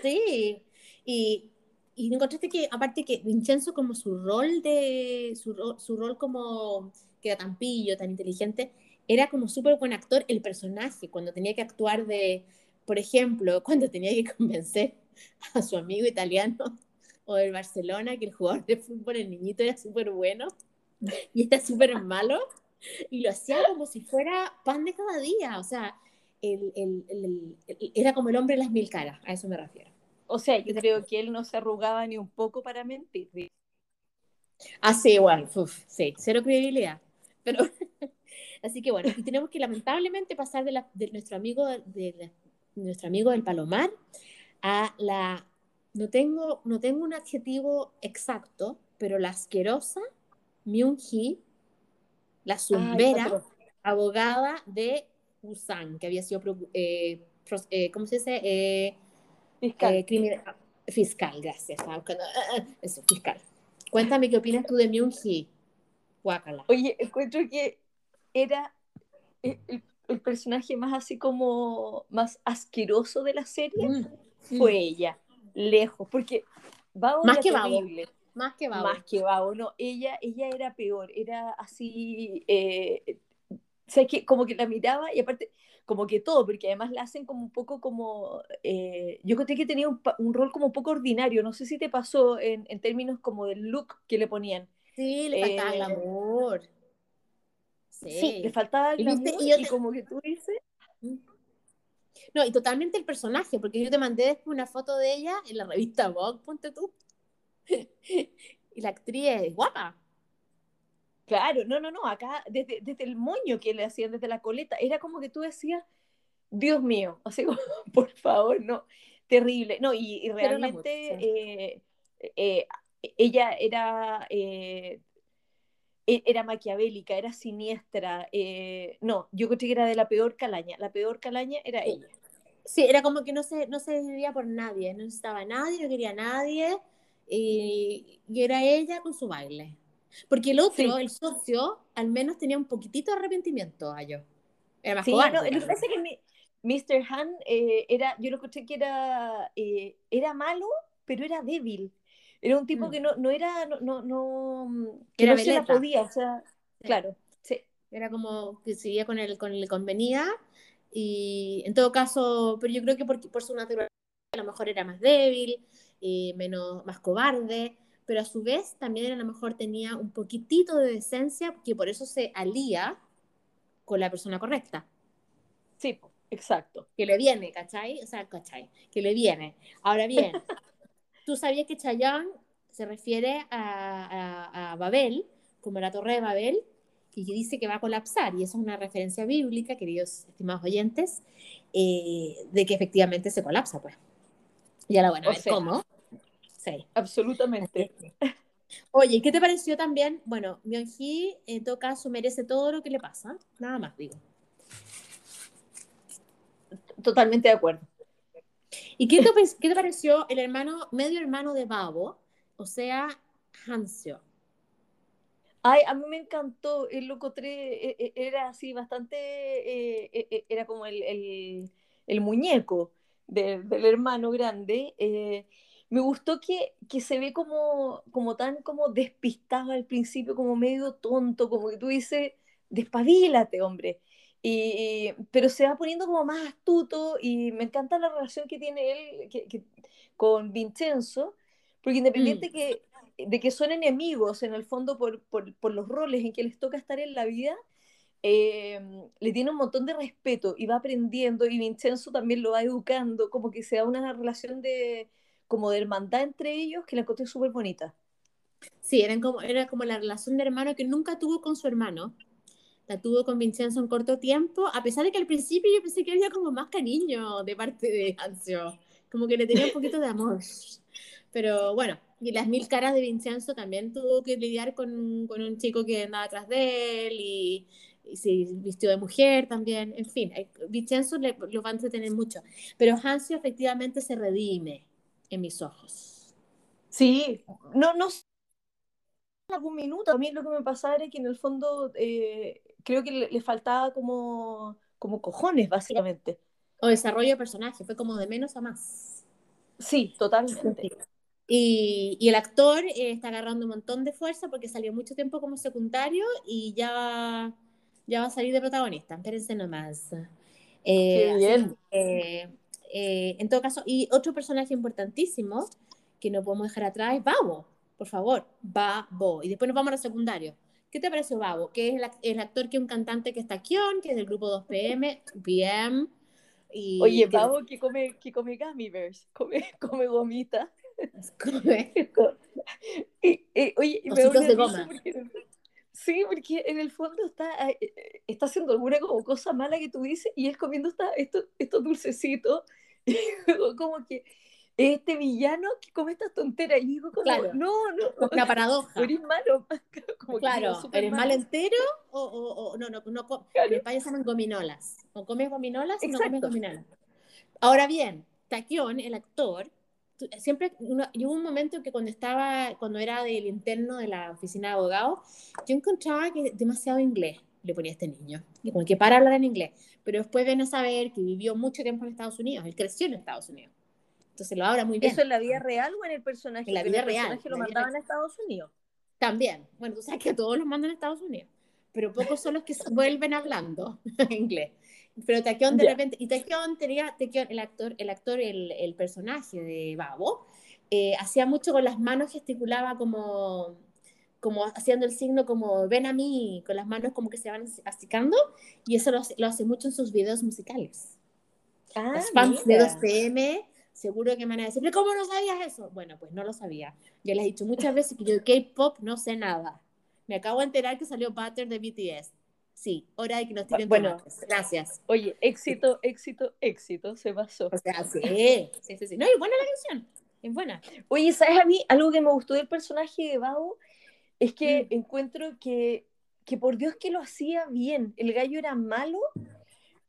Sí, y, y encontraste que, aparte que Vincenzo como su rol de, su, su rol como que era tan pillo, tan inteligente, era como súper buen actor el personaje, cuando tenía que actuar de, por ejemplo, cuando tenía que convencer a su amigo italiano o del Barcelona que el jugador de fútbol, el niñito, era súper bueno y está súper malo, y lo hacía como si fuera pan de cada día, o sea, el, el, era como el hombre de las mil caras, a eso me refiero. O sea, yo creo que él no se arrugaba ni un poco para mentir. Ah, sí, igual, sí, cero credibilidad. Pero Así que bueno, y tenemos que lamentablemente pasar de, la, de nuestro amigo de, nuestro amigo del Palomar a la no tengo no tengo un adjetivo exacto, pero la asquerosa Myung Hee, la zumbera, abogada de Busan, que había sido eh, eh, ¿cómo se dice? Eh, fiscal. fiscal, gracias. Eso, fiscal. Cuéntame qué opinas tú de Myung Hee. Guácala. Oye, encuentro que era el, personaje más así como más asqueroso de la serie, mm, fue ella, lejos, porque Babo más que Babo. Más que Babo. Más que Babo, no, ella, ella era peor, era así, eh, sea, que como que la miraba y aparte, como que todo, porque además la hacen como un poco como, eh, yo conté que tenía un, un, rol como un poco ordinario, no sé si te pasó en, en términos como del look que le ponían. Sí, le faltaba el eh, amor. Sí. le faltaba el y, y, como que tú dices... No, y totalmente el personaje, porque yo te mandé después una foto de ella en la revista Vogue, ponte tú. y la actriz es guapa. Claro, no, no, no, acá desde, desde el moño que le hacían, desde la coleta, era como que tú decías, Dios mío, así como, por favor, no, terrible. No, y, realmente eh, eh, ella era, eh, era maquiavélica, era siniestra. no, yo creo que era de la peor calaña. La peor calaña era ella. Sí, era como que no se, no se decidía por nadie, no necesitaba a nadie, no quería a nadie, y, era ella con su baile. Porque el otro, el socio, al menos tenía un poquitito de arrepentimiento a yo. Era más sí, cobarde, no, lo que pasa es que Mr. Han eh, era, yo lo escuché que era, eh, era malo, pero era débil. Era un tipo mm. que no, no era, no, no, no que era no se la podía, o sea, claro, sí. Era como que seguía con él, con el convenía, y en todo caso, pero yo creo que por, por su naturaleza a lo mejor era más débil, eh, menos, más cobarde, pero a su vez también a lo mejor tenía un poquitito de decencia, que por eso se alía con la persona correcta. Sí, exacto. Que le viene, ¿cachai? O sea, ¿cachai? Que le viene. Ahora bien, tú sabías que Chayanne se refiere a, a, Babel, como la torre de Babel, y que dice que va a colapsar, y eso es una referencia bíblica, queridos estimados oyentes, eh, de que efectivamente se colapsa, pues. Y ahora, bueno, a ver cómo. Sí. Absolutamente. Oye, ¿qué te pareció también? Bueno, Myung-hee en todo caso merece todo lo que le pasa, nada más digo. Totalmente de acuerdo. ¿Y qué te, qué te pareció el hermano, medio hermano de Babo, o sea, Hansio? Ay, a mí me encantó, el Loco 3 e, e, era así bastante, eh, e, era como el, el, muñeco del hermano grande. Eh, me gustó que, que, se ve como, como tan como despistado al principio, como medio tonto, como que tú dices, despabilate, hombre. Y, pero se va poniendo como más astuto y me encanta la relación que tiene él que, con Vincenzo, porque independiente mm. que de que son enemigos en el fondo por, los roles en que les toca estar en la vida, eh, le tiene un montón de respeto y va aprendiendo y Vincenzo también lo va educando, como que se da una relación de como de hermandad entre ellos que la encontré súper bonita. Sí, eran como, era como la relación de hermano que nunca tuvo con su hermano. La tuvo con Vincenzo en corto tiempo, a pesar de que al principio yo pensé que había como más cariño de parte de Ancio, como que le tenía un poquito de amor. Pero bueno, y las mil caras de Vincenzo también tuvo que lidiar con, con un chico que andaba atrás de él y, se vistió de mujer también. En fin, Vincenzo le, lo va a entretener mucho. Pero Hansio efectivamente se redime en mis ojos. Sí, no, no algún minuto. A mí lo que me pasaba era que en el fondo eh, creo que le, faltaba como, como cojones, básicamente. O desarrollo de personaje, fue como de menos a más. Sí, totalmente. Y, y el actor eh, está agarrando un montón de fuerza porque salió mucho tiempo como secundario y ya, ya va a salir de protagonista. Espérense nomás. Eh, Qué bien. Eh, en todo caso, y otro personaje importantísimo que no podemos dejar atrás es Babo. Por favor, Babo. Y después nos vamos a la secundario. ¿Qué te pareció Babo? Que es el, el, actor que es un cantante que está aquí, que es del grupo 2PM, PM. Y Oye, Babo que come, que come gummy bears, come, come gomita. y, oye, me de goma. sí, porque en el fondo está, eh, eh, está haciendo alguna como cosa mala que tú dices y él comiendo esta, estos, estos dulcecitos. Y como que este villano que come estas tonteras. Y digo, como, claro, no, no. Una paradoja. Eres malo. Como claro, ¿eres malo entero o, o, o no, no, no, claro. en España se llaman gominolas. O comes gominolas o no comes gominolas. Ahora bien, Taquión, el actor, siempre, hubo un momento que cuando estaba, cuando era del interno de la oficina de abogados, yo encontraba que demasiado inglés le ponía a este niño, y como que para hablar en inglés, pero después ven a saber que vivió mucho tiempo en Estados Unidos, él creció en Estados Unidos, entonces lo habla muy bien. ¿Eso en la vida real o en el personaje? En la vida el real. personaje lo mandaban a Estados Unidos. También, bueno, tú sabes que todos los mandan a Estados Unidos, pero pocos son los que vuelven hablando inglés. Pero Taquión de repente, y Taquión tenía, el actor, el actor, el, el personaje de Babo, eh, hacía mucho con las manos, gesticulaba como, como haciendo el signo como ven a mí, con las manos como que se van asicando, y eso lo, lo hace mucho en sus videos musicales. Ah, Los fans de 2PM seguro que me van a decir, ¿cómo no sabías eso? Bueno, pues no lo sabía. Yo les he dicho muchas veces que yo de K-pop no sé nada. Me acabo de enterar que salió Butter de BTS. Sí, hora de que nos tiren bueno, Gracias. Oye, éxito, éxito, éxito, se pasó. O sea, sí, sí, sí, sí. No, y buena la canción, es buena. Oye, ¿sabes a mí algo que me gustó del personaje de Bao? Es que mm. encuentro que, que por Dios que lo hacía bien. El gallo era malo,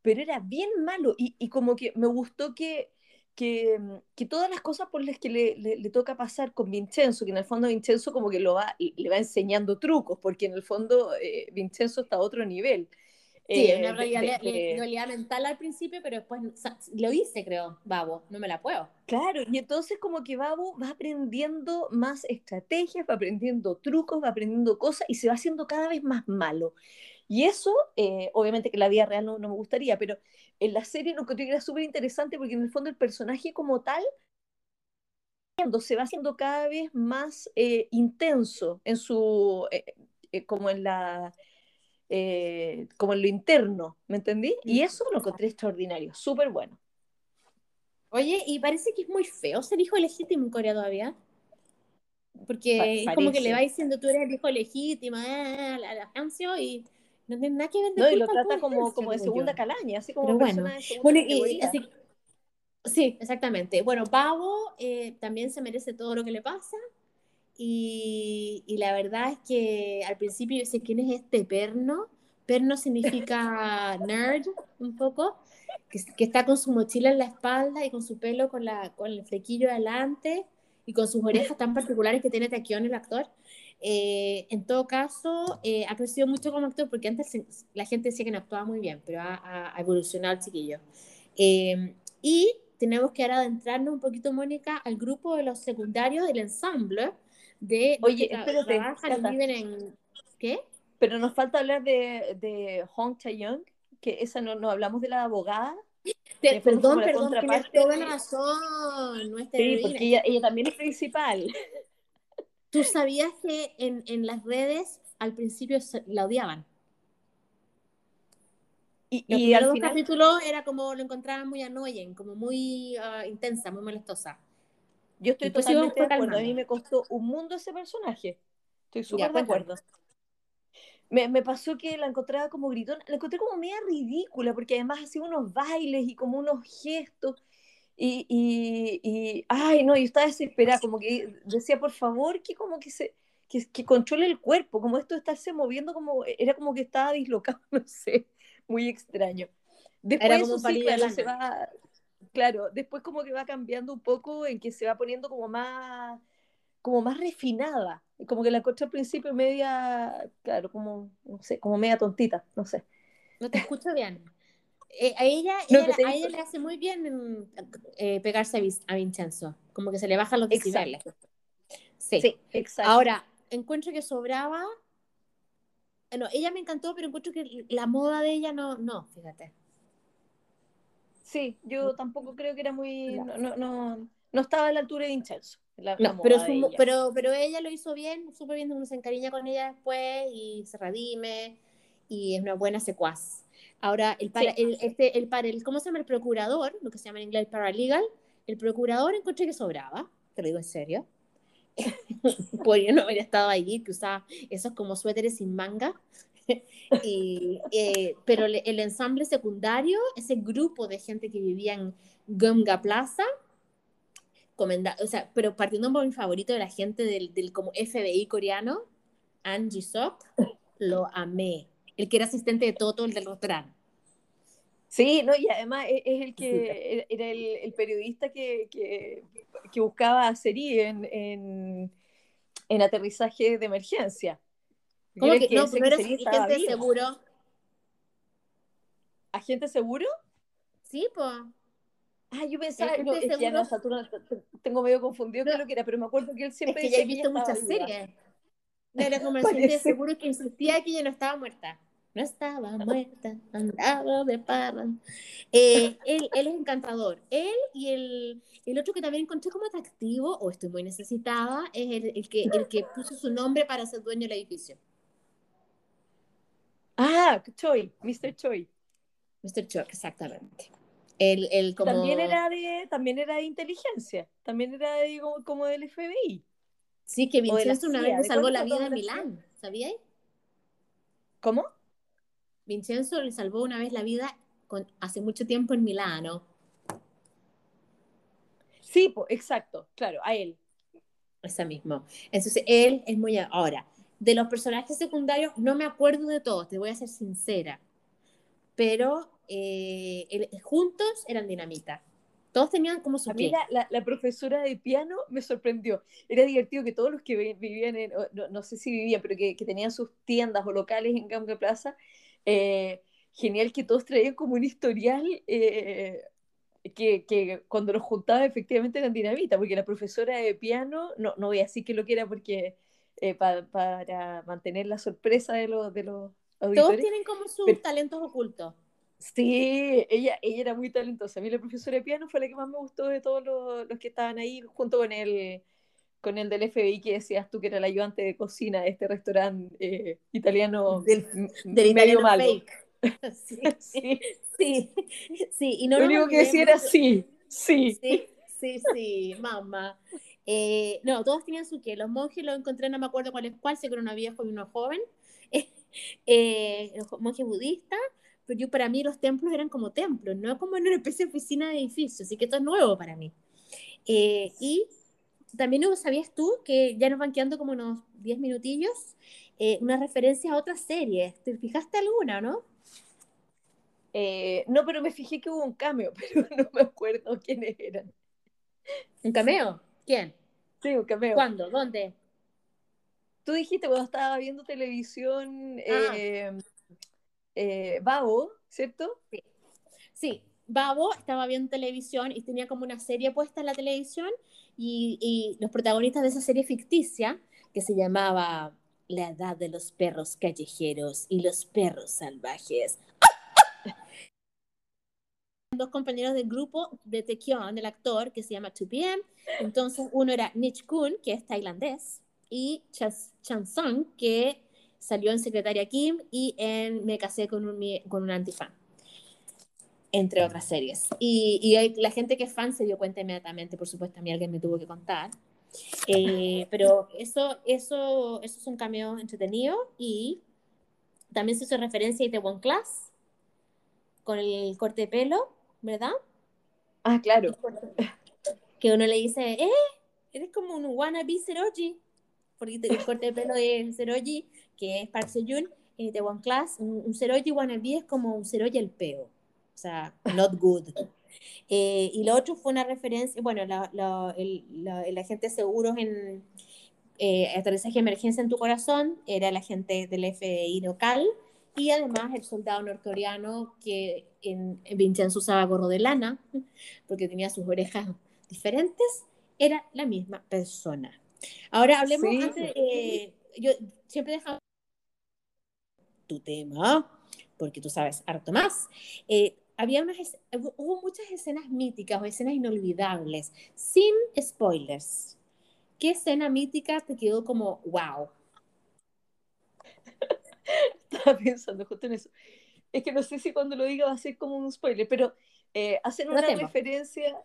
pero era bien malo. Y, y como que me gustó que que, mm, que, todas las cosas por las que le, le, toca pasar con Vincenzo, que en el fondo Vincenzo como que lo va, le va enseñando trucos, porque en el fondo eh, Vincenzo está a otro nivel. Sí, eh, una realidad, mental al principio, pero después lo hice, creo, Babo, no me la puedo. Claro, y entonces como que Babo va aprendiendo más estrategias, va aprendiendo trucos, va aprendiendo cosas y se va haciendo cada vez más malo. Y eso, eh, obviamente que la vida real no, no me gustaría, pero en la serie lo que era súper interesante porque en el fondo el personaje como tal se va haciendo cada vez más eh, intenso en su eh, eh, como en la como en lo interno, ¿me entendí? Y eso lo encontré extraordinario, súper bueno. Oye, y parece que es muy feo ser hijo legítimo en Corea todavía. Porque es como que le va diciendo, tú eres el hijo legítimo, a la Hancio, y no tiene nada que ver No, y lo trata como, como de segunda calaña, así como bueno. bueno y, sí, exactamente. Bueno, Pavo eh, también se merece todo lo que le pasa. Y, y, la verdad es que al principio yo sé quién es este perno. Perno significa nerd, un poco, que, que, está con su mochila en la espalda y con su pelo con, la, con el flequillo adelante y con sus orejas tan particulares que tiene Taquión, el actor. Eh, en todo caso, eh, ha crecido mucho como actor porque antes la gente decía que no actuaba muy bien, pero ha, evolucionado el chiquillo. Eh, y tenemos que ahora adentrarnos un poquito, Mónica, al grupo de los secundarios del ensamble de Oye, espérate, en... ¿Qué? Pero nos falta hablar de, de Hong Chae-young, que esa no, no hablamos de la abogada. perdón, perdón, tienes toda la razón. Nuestra sí, porque ella, ella también es principal. ¿Tú sabías que en, en las redes al principio la odiaban? Y, y al final... capítulos era como lo encontraban muy annoying, como muy uh, intensa, muy molestosa. Yo estoy totalmente de acuerdo. A mí me costó un mundo ese personaje. Estoy súper de acuerdo. Me, me, pasó que la encontraba como gritona, la encontré como media ridícula, porque además hacía unos bailes y como unos gestos. Y, y, y, ay, no, yo estaba desesperada, como que decía, por favor, que como que se, que, que controle el cuerpo, como esto de estarse moviendo, como, era como que estaba dislocado, no sé, muy extraño. Después era como sí, claro, se va, claro, después como que va cambiando un poco en que se va poniendo como más, como más refinada, como que la encontré al principio media, claro, como, no sé, como media tontita, no sé. No te escucho bien. Eh, a ella, a ella le hace muy bien eh, pegarse a, Vincenzo, como que se le bajan los decibeles. Sí. exacto. Ahora, encuentro que sobraba. Eh, no, ella me encantó, pero encuentro que la moda de ella no, no, fíjate. Sí, yo tampoco creo que era muy. No, no, no, estaba a la altura de Vincenzo. pero, pero, pero ella lo hizo bien, súper bien, uno se encariña con ella después y se redime y es una buena secuaz. Ahora, el, para, el, este, el, para, el, ¿cómo se llama? El procurador, lo que se llama en inglés el paralegal, el procurador encontré que sobraba, te lo digo en serio. Podría no haber estado allí, que usaba esos como suéteres sin manga. y, eh, pero el, ensamble secundario, ese grupo de gente que vivía en Gumga Plaza, o sea, pero partiendo por mi favorito de la gente del, del como FBI coreano, Angie Sok, lo amé el que era asistente de Toto, el del restaurante. Sí, no, y además e-, es, el que era el, periodista que, que, buscaba a Seri en, en, aterrizaje de emergencia. ¿Cómo que, no, primero es agente seguro. ¿Agente seguro? Sí, pues. Ah, yo pensaba, no, es que no, Saturno, tengo medio confundido qué lo que era, pero me acuerdo que él siempre es que ya he visto muchas series. de la conversación seguro que insistía que ella no estaba muerta. No estaba muerta, andaba de parra. Eh, él, él, es encantador. Él y el, el, otro que también encontré como atractivo, o estoy muy necesitada, es el, el, que, el que puso su nombre para ser dueño del edificio. Ah, Choi, Mr. Choi. Mr. Choi, exactamente. El, el como... también, era de, también era de inteligencia, también era de, como, como del FBI. Sí, que Vincenzo una vez salvó la vida en Milán, ¿sabíais? ¿Cómo? Vincenzo le salvó una vez la vida hace mucho tiempo en Milano. Sí, exacto, claro, a él. Esa mismo. Entonces, él es muy... Ahora, de los personajes secundarios, no me acuerdo de todos, te voy a ser sincera. Pero eh, juntos eran dinamita. Todos tenían como su A mí la, la, profesora de piano me sorprendió. Era divertido que todos los que vivían en, no, no sé si vivían, pero que, que, tenían sus tiendas o locales en Campo Plaza, eh, genial que todos traían como un historial eh, que, que, cuando los juntaba efectivamente eran dinamita, porque la profesora de piano, no, no voy a decir que lo quiera porque eh, para mantener la sorpresa de los, de los auditores. Todos tienen como sus talentos ocultos. Sí, ella, ella era muy talentosa. A mí la profesora de piano fue la que más me gustó de todos los, los que estaban ahí, junto con el, con el del FBI que decías tú que era el ayudante de cocina de este restaurante eh, italiano del, del medio malo. Sí, sí, sí, sí. Y no Lo único que decía era sí, sí. Sí, sí, sí, mamá. Eh, no, todos tenían su qué. Los monjes los encontré, no me acuerdo cuál es cuál, sé que era una viejo y uno joven. Eh, los monjes budistas pero yo para mí los templos eran como templos, no como en una especie de oficina de edificio, así que esto es nuevo para mí. Eh, y también sabías tú que ya nos van quedando como unos 10 minutillos, eh, una referencia a otras series. ¿Te fijaste alguna, no? Eh, no, pero me fijé que hubo un cameo, pero no me acuerdo quiénes eran. ¿Un cameo? ¿Quién? Sí, un cameo. ¿Cuándo? ¿Dónde? Tú dijiste cuando estaba viendo televisión. Ah. Eh, Babo, ¿cierto? Sí. sí. Babo estaba viendo televisión y tenía como una serie puesta en la televisión y, los protagonistas de esa serie ficticia, que se llamaba La edad de los perros callejeros y los perros salvajes. Dos compañeros del grupo de Taekyon, del actor, que se llama 2PM. Entonces, uno era Nich Kun, que es tailandés, y Chan Sung, que salió en Secretaria Kim y en Me casé con un, con un antifan, entre otras series. Y, y, la gente que es fan se dio cuenta inmediatamente, por supuesto, a mí alguien me tuvo que contar. Eh, pero eso, eso, eso es un cameo entretenido y también se hizo referencia a One Class con el corte de pelo, ¿verdad? Ah, claro. Que uno le dice, eh, eres como un wannabe Seroji, porque el corte de pelo de Seroji que es Park Seo-joon, en The One Class, un, un Seroji wannabe es como un Seroji el peo, o sea, not good. Eh, y lo otro fue una referencia, bueno, la, la, el, el, agente de seguros en eh, aterrizaje de emergencia en tu corazón era el agente del FBI local y además el soldado norcoreano que en, en Vincenzo usaba gorro de lana porque tenía sus orejas diferentes, era la misma persona. Ahora hablemos antes, eh, yo siempre dejaba tu tema, porque tú sabes harto más. Eh, había unas, hubo muchas escenas míticas o escenas inolvidables, sin spoilers. ¿Qué escena mítica te quedó como wow? Estaba pensando justo en eso. Es que no sé si cuando lo diga va a ser como un spoiler, pero eh, hacen una referencia,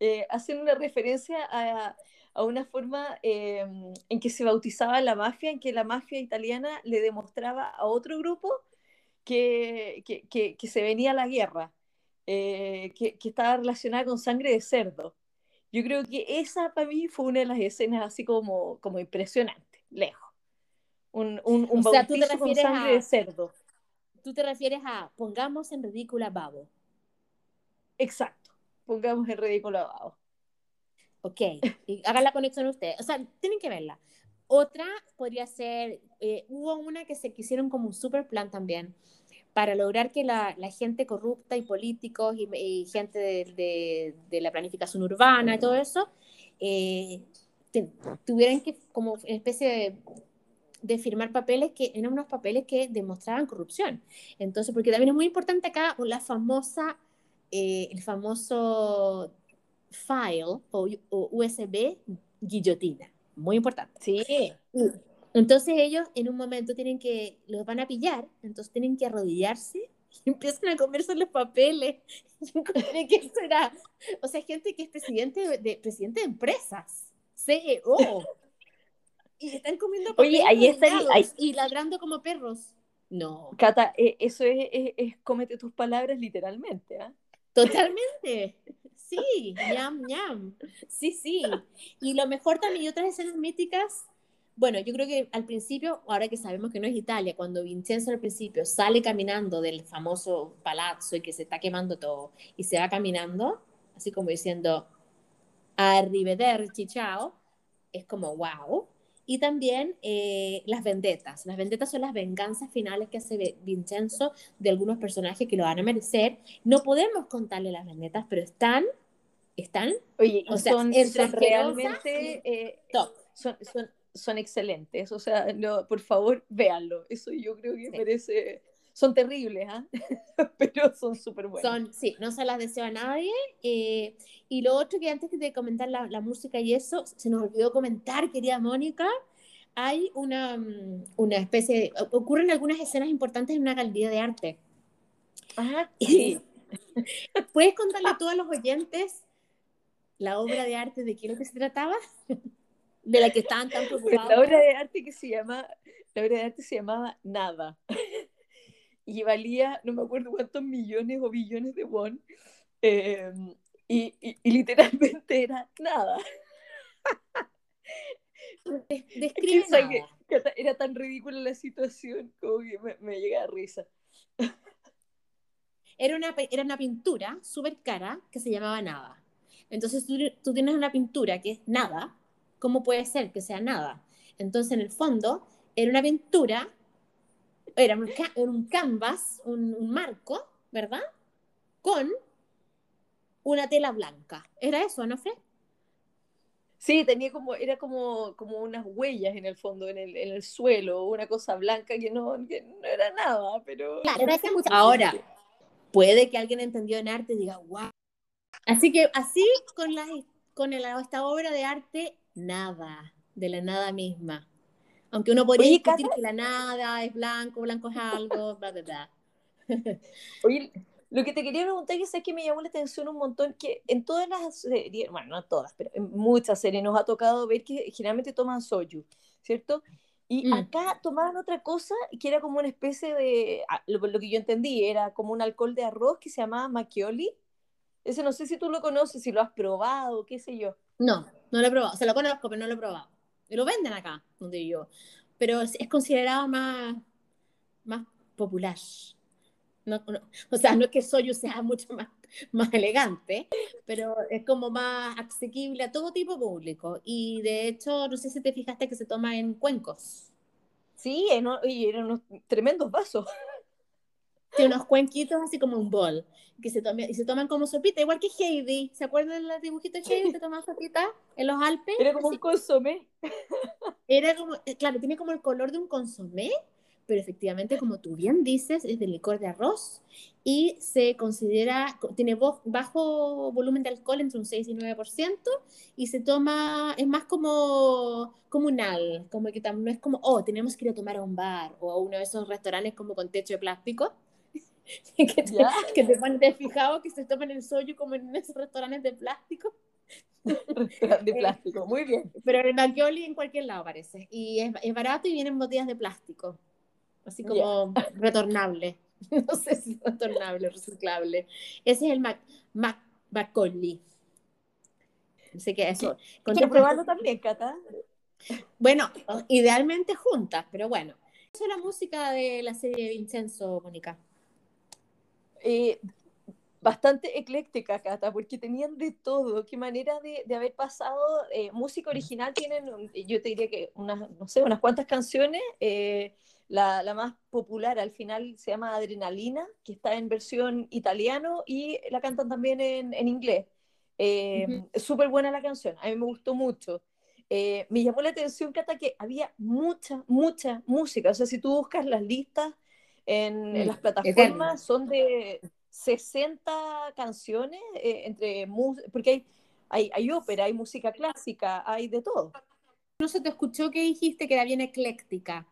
eh, hacen una referencia a, a una forma em, en que se bautizaba la mafia, en que la mafia italiana le demostraba a otro grupo que, que, que, se venía la guerra, eh, que, estaba relacionada con sangre de cerdo. Yo creo que esa para mí fue una de las escenas así como, como impresionante, lejos. Un, un, un bautizo con sangre de cerdo. Tú te refieres a pongamos en ridícula a Babo. Exacto, pongamos en ridículo a Babo. Ok, y hagan la conexión ustedes. O sea, tienen que verla. Otra podría ser, eh, hubo una que se quisieron como un super plan también para lograr que la, la gente corrupta y políticos y, gente de, de, la planificación urbana y todo eso eh, tuvieran que como especie de de firmar papeles que eran unos papeles que demostraban corrupción. Entonces, porque también es muy importante acá la famosa, eh, el famoso file o, USB guillotina. Muy importante. Sí. Entonces ellos en un momento tienen que, los van a pillar, entonces tienen que arrodillarse y empiezan a comerse los papeles. que eso era, o sea, gente que es presidente de, presidente de empresas, CEO. Y están comiendo Oye, ahí está y ladrando como perros. No. Cata, eh, eso es, es, cómete tus palabras literalmente, ¿ah? Totalmente. Sí, ñam, ñam. Sí, sí. Y lo mejor también, otras escenas míticas, bueno, yo creo que al principio, ahora que sabemos que no es Italia, cuando Vincenzo al principio sale caminando del famoso palazzo y que se está quemando todo, y se va caminando, así como diciendo, arrivederci, chao, es como, wow. Y también eh, las vendetas. Las vendetas son las venganzas finales que hace Vincenzo de algunos personajes que lo van a merecer. No podemos contarle las vendetas, pero están, están, Oye, o sea, son, realmente eh, top. Son, son, son, excelentes. O sea, no, por favor, véanlo. Eso yo creo que merece son terribles, ¿ah? pero son súper buenas. Son, sí, no se las deseo a nadie. Eh, y lo otro que antes de comentar la, la, música y eso, se nos olvidó comentar, querida Mónica, hay una, mm, una especie, ocurren algunas escenas importantes en una galería de arte. Ah, sí. ¿Puedes contarle a todos los oyentes la obra de arte de qué es lo que se trataba? de la que estaban tan preocupados. La obra de arte que se llama, la obra de arte se llamaba Nada y valía no me acuerdo cuántos millones o billones de won. Em, y, y, literalmente era nada. Describe era tan ridícula la situación como que me, llega a risa. Era una, era una pintura súper cara que se llamaba Nada. Entonces tú, tú, tienes una pintura que es nada, ¿cómo puede ser que sea nada? Entonces en el fondo era una pintura era un, canvas, un, marco, ¿verdad? Con una tela blanca. ¿Era eso, no, Fred? Sí, tenía como, era como, como unas huellas en el fondo, en el, en el suelo, una cosa blanca que no, que no era nada, pero... Ahora, puede que alguien entendió en arte y diga, wow. Así que así con, la, con esta obra de arte, nada, de la nada misma. Aunque uno podría Oye, discutir que la nada es blanco, blanco es algo, bla, bla, bla. Oye, lo que te quería preguntar es que me llamó la atención un montón que en todas las series, bueno, no todas, pero en muchas series nos ha tocado ver que generalmente toman soju, ¿cierto? Y mm. acá tomaban otra cosa que era como una especie de, ah, lo, lo, que yo entendí, era como un alcohol de arroz que se llamaba Macchioli. Ese no sé si tú lo conoces, si lo has probado, qué sé yo. No, no lo he probado. Se lo conozco, pero no lo he probado. Lo venden acá, donde yo. Pero es, considerado más, más popular. No, o sea, no es que Soyu sea mucho más, más elegante, pero es como más asequible a todo tipo público. Y de hecho, no sé si te fijaste que se toma en cuencos. Sí, y eran unos tremendos vasos. Tiene unos cuenquitos así como un bol, que se y se toman como sopita, igual que Heidi. ¿Se acuerdan del dibujito de Heidi que toman sopita en los Alpes? Era como un consomé. Era como, eh, claro, tiene como el color de un consomé, pero efectivamente, como tú bien dices, es de licor de arroz y se considera, tiene bajo volumen de alcohol entre un 6 y 9% y se toma, es más como comunal, como que no es como, oh, tenemos que ir a tomar a un bar o a uno de esos restaurantes como con techo de plástico, que, te, que te ponen fijado que se toman el sollo como en esos restaurantes de plástico. de plástico, muy bien. Pero el Macchioli en cualquier lado parece. Y es, es barato y vienen botellas de plástico. Así como retornable. No sé si retornable o reciclable. Ese es el Mac, Mac, Macaulay. Así que eso. ¿Quieres probarlo también, Cata? Bueno, idealmente juntas, pero bueno. Esa es la música de la serie de Vincenzo, Mónica. Eh, bastante ecléctica, Cata, porque tenían de todo. Qué manera de, de haber pasado. Eh, música original tienen, yo te diría que unas, no sé, unas cuantas canciones. Eh, la, la, más popular al final se llama Adrenalina, que está en versión italiano y la cantan también en, en inglés. Súper buena la canción, a mí me gustó mucho. eh, me llamó la atención, Cata, que había mucha, mucha música. O sea, si tú buscas las listas en, Mm, las plataformas, son de 60 canciones, eh, entre porque hay, hay, hay ópera, hay música clásica, hay de todo. No se te escuchó que dijiste que era bien ecléctica.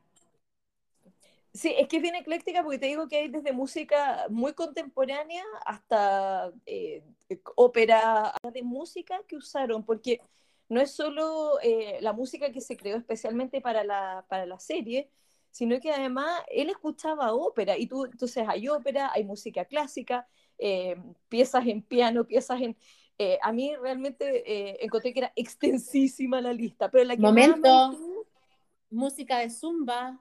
Sí, es que es bien ecléctica porque te digo que hay desde música muy contemporánea hasta eh, ópera de música que usaron, porque no es solo eh, la música que se creó especialmente para la, para la serie, sino que además él escuchaba ópera y tú, entonces hay ópera, hay música clásica, eh, piezas en piano, piezas en... eh, a mí realmente eh, encontré que era extensísima la lista, pero la que Momento. gustó- Música de zumba.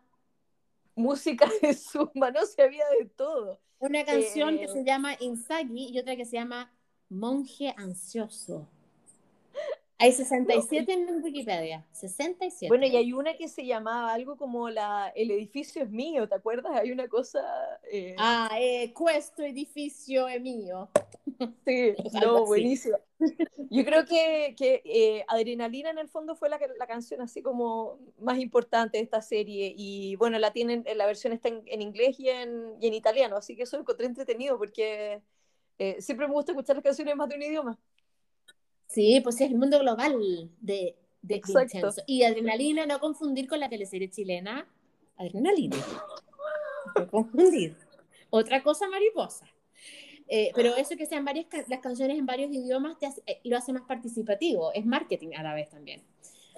música de zumba, no se había de todo. Una canción que se llama Insagi y otra que se llama Monje Ansioso. Hay 67 en Wikipedia. 67. Bueno, y hay una que se llamaba algo como la El edificio es mío, ¿te acuerdas? Hay una cosa... eh, Ah, eh, Questo edificio es mío. sí, no, buenísimo. Yo creo que, que eh, Adrenalina en el fondo fue la, la canción así como más importante de esta serie y bueno, la tienen, la versión está en, en inglés y en, y en italiano, así que eso lo encontré entretenido porque eh, siempre me gusta escuchar las canciones más de un idioma. Sí, pues es el mundo global de, de. Vincenzo. Y Adrenalina, no confundir con la teleserie chilena. Adrenalina. No confundir. Otra cosa mariposa. Eh, pero eso que sean varias las canciones en varios idiomas te hace- eh, lo hace más participativo. Es marketing a la vez también.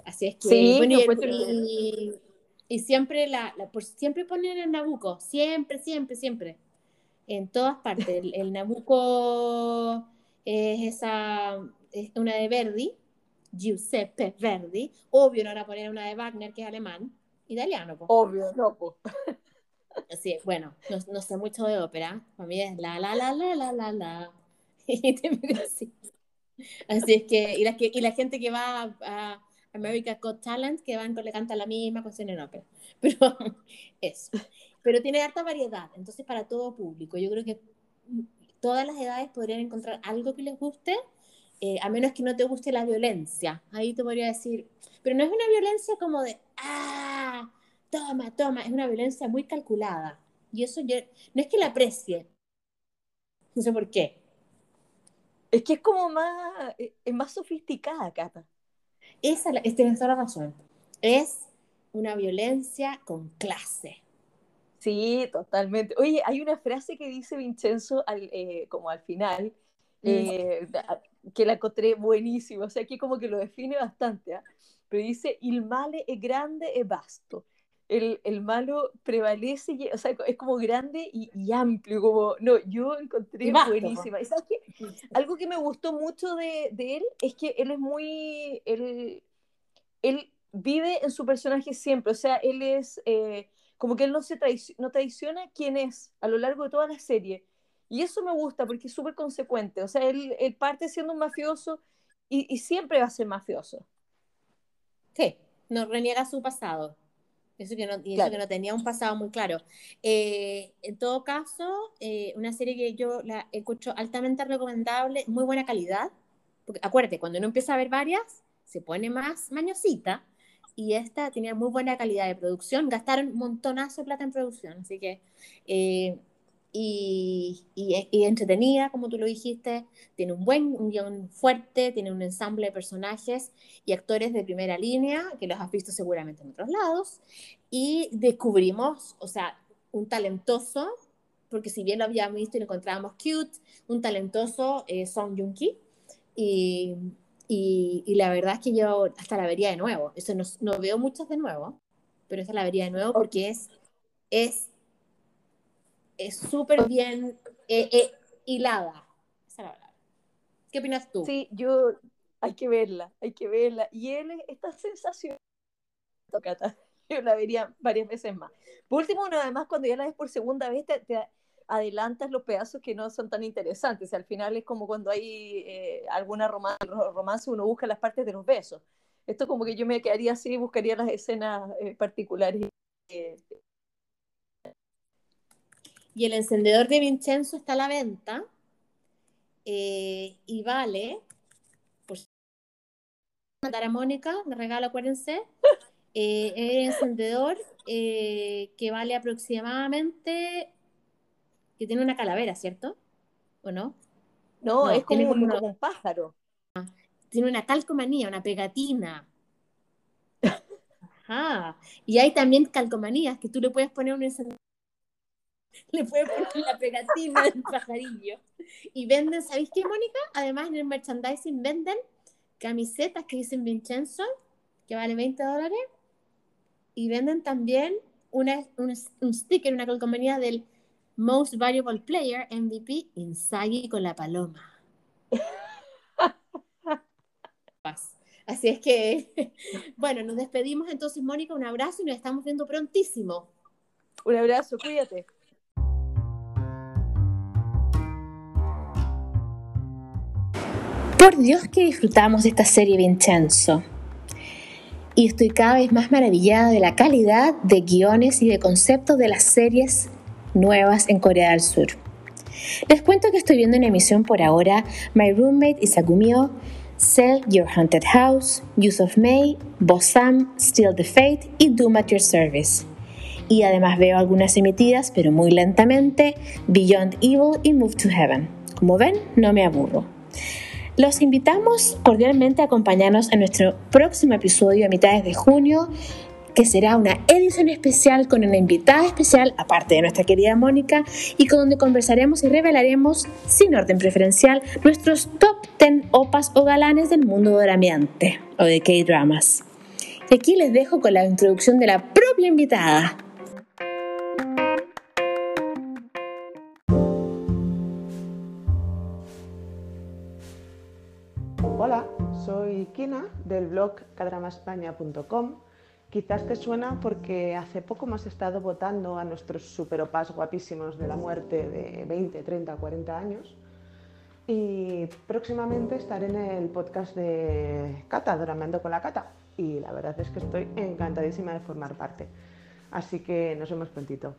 Así es que. Sí, bueno, y, encuentro y- y siempre, la, la- por- siempre ponen el Nabucco. Siempre, siempre, siempre. En todas partes. El, el Nabucco es esa. Es una de Verdi. Giuseppe Verdi. Obvio, no van a poner una de Wagner, que es alemán. Italiano, pues. Obvio, no, po. Así es, bueno, no, no sé mucho de ópera. Para mí es la, la, la, la, la, la, la. Y te miro así. Así es que, y la, que, y la gente que va a, a America's Got Talent, que van, le canta la misma canción en ópera. Pero eso. Pero tiene harta variedad, entonces para todo público. Yo creo que todas las edades podrían encontrar algo que les guste, eh, a menos que no te guste la violencia. Ahí te podría decir, pero no es una violencia como de, ah, toma, toma, es una violencia muy calculada. Y eso yo, no es que la aprecie, no sé por qué. Es que es como más, eh, es más sofisticada, Cata. Esa es tienes toda la razón. Es una violencia con clase. Sí, totalmente. Oye, hay una frase que dice Vincenzo al, eh, como al final. Eh, da- que la encontré buenísima, o sea, que como que lo define bastante, ¿ah? pero dice, il male è grande e vasto. El, el malo prevalece, y- o sea, es como grande y, y amplio, como, no, yo encontré vasto, buenísima. ¿Y sabes qué? Algo que me gustó mucho de, de él es que él es muy, él, él vive en su personaje siempre, o sea, él es eh, como que él no, se traici- no traiciona quién es a lo largo de toda la serie. Y eso me gusta porque es súper consecuente, o sea, él, él parte siendo un mafioso y, y siempre va a ser mafioso. Sí, no reniega su pasado. Eso que no, y eso que no tenía un pasado muy claro. Eh, en todo caso, eh, una serie que yo la escucho altamente recomendable, muy buena calidad. Porque acuérdate, cuando uno empieza a ver varias, se pone más mañosita. Y esta tenía muy buena calidad de producción. Gastaron un montonazo de plata en producción. Así que. eh, y, y, entretenida, como tú lo dijiste. Tiene un buen un guion fuerte, tiene un ensamble de personajes y actores de primera línea, que los has visto seguramente en otros lados, y descubrimos, o sea, un talentoso, porque si bien lo habíamos visto y lo encontrábamos cute, un talentoso eh, Song Joong-ki, y, y, y, la verdad es que yo hasta la vería de nuevo, eso no, no veo muchas de nuevo, pero esta la vería de nuevo porque es es es súper bien eh, eh, hilada. ¿Qué opinas tú? Sí, yo, hay que verla, hay que verla. Y él, esta sensación, Cata, yo la vería varias veces más. Por último, no, además, cuando ya la ves por segunda vez, te, te adelantas los pedazos que no son tan interesantes. al final es como cuando hay eh, alguna romance, romance, uno busca las partes de los besos. Esto como que yo me quedaría así, buscaría las escenas eh, particulares. Eh, y el encendedor de Vincenzo está a la venta eh, y vale por mandar a Mónica de regalo, acuérdense. Eh, es encendedor eh, que vale aproximadamente, que tiene una calavera, ¿cierto? ¿O no? No, es como un, como un pájaro. Tiene una calcomanía, una pegatina. Ajá. Y hay también calcomanías que tú le puedes poner un encendedor le puedes poner la pegatina del pajarillo. Y venden, ¿sabéis qué, Mónica? Además, en el merchandising venden camisetas que dicen Vincenzo, que vale 20 dólares, y venden también una, un, sticker, una calcomanía del Most Valuable Player, MVP, Inzaghi con la paloma. Así es que, bueno, nos despedimos entonces, Mónica, un abrazo y nos estamos viendo prontísimo. Un abrazo, cuídate. Por Dios que disfrutamos de esta serie Vincenzo y estoy cada vez más maravillada de la calidad de guiones y de conceptos de las series nuevas en Corea del Sur. Les cuento que estoy viendo en emisión por ahora My Roommate is Agumio, Sell Your Haunted House, Use of May, Bossam, Still the Fate y Doom at Your Service. Y además veo algunas emitidas, pero muy lentamente, Beyond Evil y Move to Heaven. Como ven, no me aburro. Los invitamos cordialmente a acompañarnos en nuestro próximo episodio a mitades de junio, que será una edición especial con una invitada especial, aparte de nuestra querida Mónica, y con donde conversaremos y revelaremos, sin orden preferencial, nuestros top 10 opas o galanes del mundo ambiente o de K-dramas. Y aquí les dejo con la introducción de la propia invitada. Kina del blog cadramaspaña.com. Quizás te suena porque hace poco hemos estado votando a nuestros superopas guapísimos de la muerte de 20, 30, 40 años. Y próximamente estaré en el podcast de Cata, Dramando con la Cata. Y la verdad es que estoy encantadísima de formar parte. Así que nos vemos prontito.